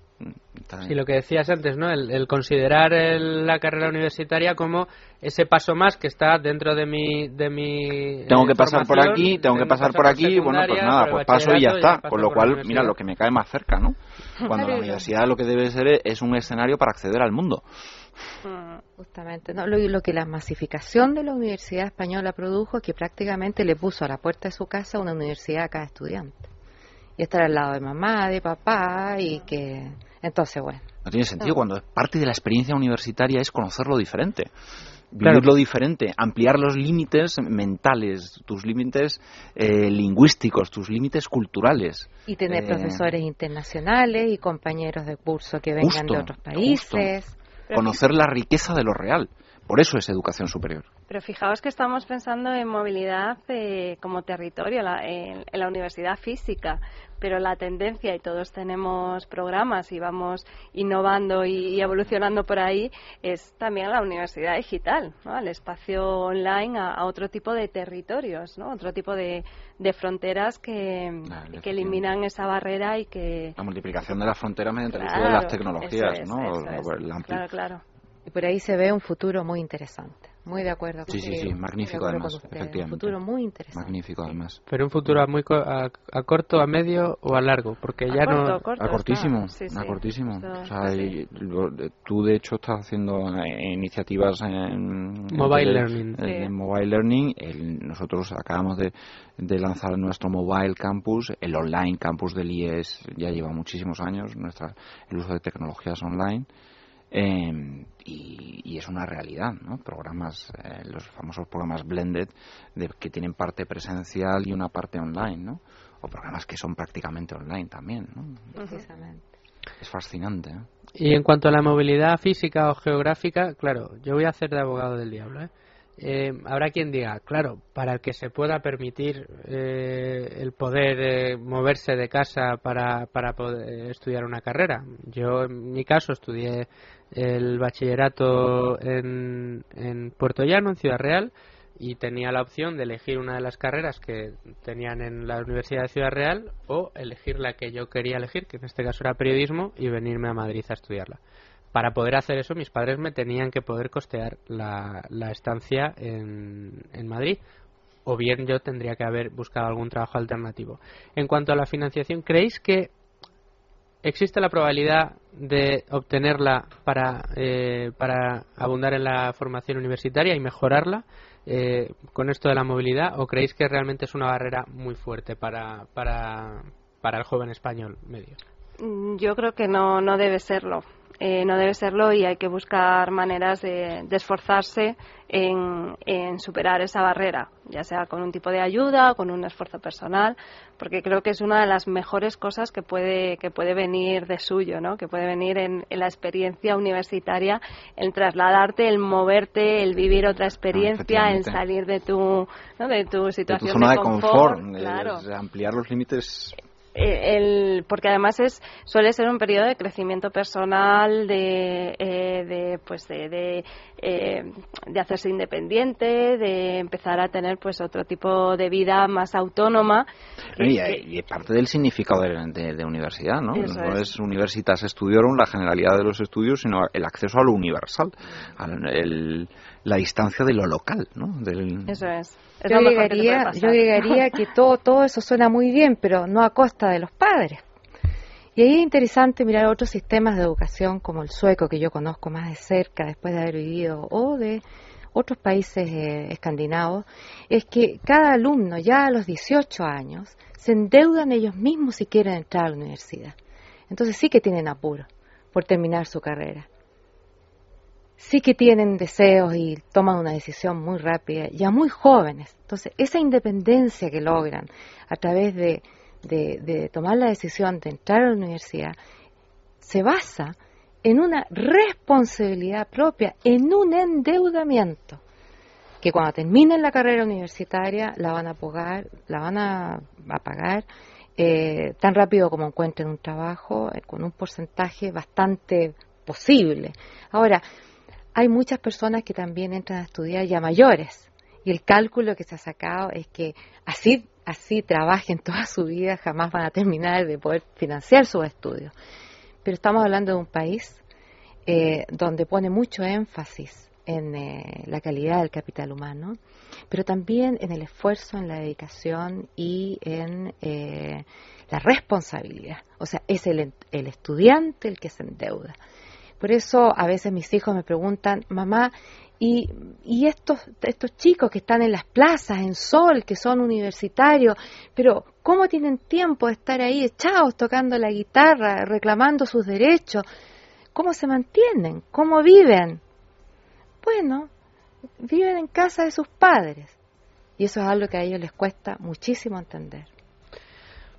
Sí, lo que decías antes, ¿no? El, considerar la carrera universitaria como ese paso más que está dentro de mi de mi tengo que pasar por aquí tengo que pasar por aquí bueno pues nada pues paso y ya está con lo cual mira lo que me cae más cerca no cuando la universidad lo que debe ser es un escenario para acceder al mundo mm. Justamente, ¿no? lo, lo, que la masificación de la Universidad Española produjo es que prácticamente le puso a la puerta de su casa una universidad a cada estudiante. Y estar al lado de mamá, de papá, y que entonces, bueno. No tiene sentido cuando parte de la experiencia universitaria es conocer lo diferente. Vivir lo diferente, ampliar los límites mentales, tus límites eh, lingüísticos, tus límites culturales. Y tener eh, profesores internacionales y compañeros de curso que vengan de otros países. Conocer la riqueza de lo real. Por eso es educación superior. Pero fijaos que estamos pensando en movilidad eh, como territorio en, la universidad física, pero la tendencia, y todos tenemos programas y vamos innovando y, evolucionando por ahí, es también la universidad digital, ¿no? al espacio online, a, otro tipo de territorios, ¿no? otro tipo de, fronteras que, que, eliminan esa barrera y que... La multiplicación de las fronteras mediante el uso de las tecnologías, ¿no? claro, claro. Y por ahí se ve un futuro muy interesante. Muy de acuerdo. Sí, sí, sí, magnífico además, efectivamente. Un futuro muy interesante. Magnífico además. Pero un futuro a, muy a, corto, a medio o a largo, porque ya no... a cortísimo, a cortísimo. o sea, tú de hecho estás haciendo eh, iniciativas en... Mobile Learning. En, Mobile Learning. nosotros acabamos de, de lanzar nuestro Mobile Campus, el Online Campus del IES ya lleva muchísimos años, nuestra, el uso de tecnologías online. Em, y, es una realidad, ¿no? Programas, eh, los famosos programas blended, de, que tienen parte presencial y una parte online, ¿no? O programas que son prácticamente online también, ¿no? Es fascinante. ¿eh? Y en cuanto a la movilidad física o geográfica, claro, yo voy a hacer de abogado del diablo, ¿eh? Eh, habrá quien diga, claro, para que se pueda permitir eh, el poder eh, moverse de casa para, para poder estudiar una carrera. Yo, en mi caso, estudié el bachillerato en, en Puerto Llano, en Ciudad Real, y tenía la opción de elegir una de las carreras que tenían en la Universidad de Ciudad Real o elegir la que yo quería elegir, que en este caso era periodismo, y venirme a Madrid a estudiarla para poder hacer eso mis padres me tenían que poder costear la, estancia en, en Madrid o bien yo tendría que haber buscado algún trabajo alternativo. En cuanto a la financiación, ¿creéis que existe la probabilidad de obtenerla para, eh, para abundar en la formación universitaria y mejorarla eh, con esto de la movilidad o creéis que realmente es una barrera muy fuerte para, para, para el joven español medio? Mm, yo creo que no, no debe serlo. Eh, no debe serlo y hay que buscar maneras de, esforzarse en, superar esa barrera, ya sea con un tipo de ayuda o con un esfuerzo personal, porque creo que es una de las mejores cosas que puede, que puede venir de suyo, ¿no? que puede venir en, la experiencia universitaria, el trasladarte, el moverte, el vivir otra experiencia, el salir de tu, de tu situación de, tu zona de, confort, ampliar los límites el, porque además es suele ser un periodo de crecimiento personal de, eh, de pues de, eh, de, hacerse independiente de empezar a tener pues otro tipo de vida más autónoma. Y, y, parte del significado de, de, universidad no no es, universitas studiorum la generalidad de los estudios sino el acceso a lo universal el, la distancia de lo local no eso es yo agregaría, yo agregaría que todo, todo eso suena muy bien, pero no a costa de los padres. Y ahí es interesante mirar otros sistemas de educación como el sueco, que yo conozco más de cerca después de haber vivido, o de otros países eh, escandinavos, es que cada alumno ya a los 18 años se endeudan ellos mismos si quieren entrar a la universidad. Entonces sí que tienen apuro por terminar su carrera sí que tienen deseos y toman una decisión muy rápida, ya muy jóvenes. Entonces, esa independencia que logran a través de, tomar la decisión de entrar a la universidad se basa en una responsabilidad propia, en un endeudamiento que cuando terminen la carrera universitaria la van a pagar, la van a, pagar eh, tan rápido como encuentren un trabajo eh, con un porcentaje bastante posible. Ahora, hay muchas personas que también entran a estudiar ya mayores y el cálculo que se ha sacado es que así así trabajen toda su vida jamás van a terminar de poder financiar sus estudios. Pero estamos hablando de un país eh, donde pone mucho énfasis en eh, la calidad del capital humano, pero también en el esfuerzo, en la dedicación y en eh, la responsabilidad. O sea, es el, el estudiante el que se endeuda. Por eso a veces mis hijos me preguntan, mamá, ¿y, y estos, estos chicos que están en las plazas, en sol, que son universitarios, pero cómo tienen tiempo de estar ahí echados tocando la guitarra, reclamando sus derechos? ¿Cómo se mantienen? ¿Cómo viven? Bueno, viven en casa de sus padres. Y eso es algo que a ellos les cuesta muchísimo entender.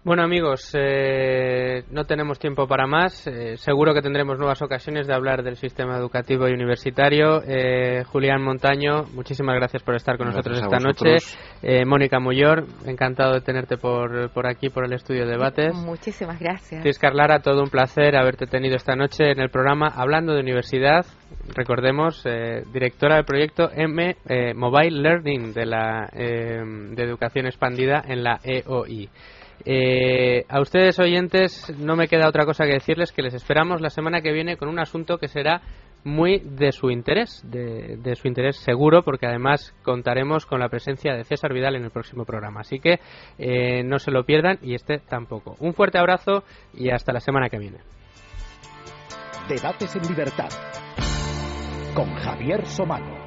Bueno amigos, eh, no tenemos tiempo para más. Eh, seguro que tendremos nuevas ocasiones de hablar del sistema educativo y universitario. Eh, Julián Montaño, muchísimas gracias por estar con nosotros esta noche. Mónica Muyor, encantado de tenerte por, por aquí, por el estudio de debates. Muchísimas gracias. Luis Carlara, todo un placer haberte tenido esta noche en el programa Hablando de Universidad. Recordemos, directora del proyecto M Mobile Learning de la de Educación Expandida en la EOI. Eh, a ustedes oyentes no me queda otra cosa que decirles que les esperamos la semana que viene con un asunto que será muy de su interés, de, su interés seguro, porque además contaremos con la presencia de César Vidal en el próximo programa. Así que eh, no se lo pierdan y este tampoco. Un fuerte abrazo y hasta la semana que viene. Debates en libertad con Javier Somano.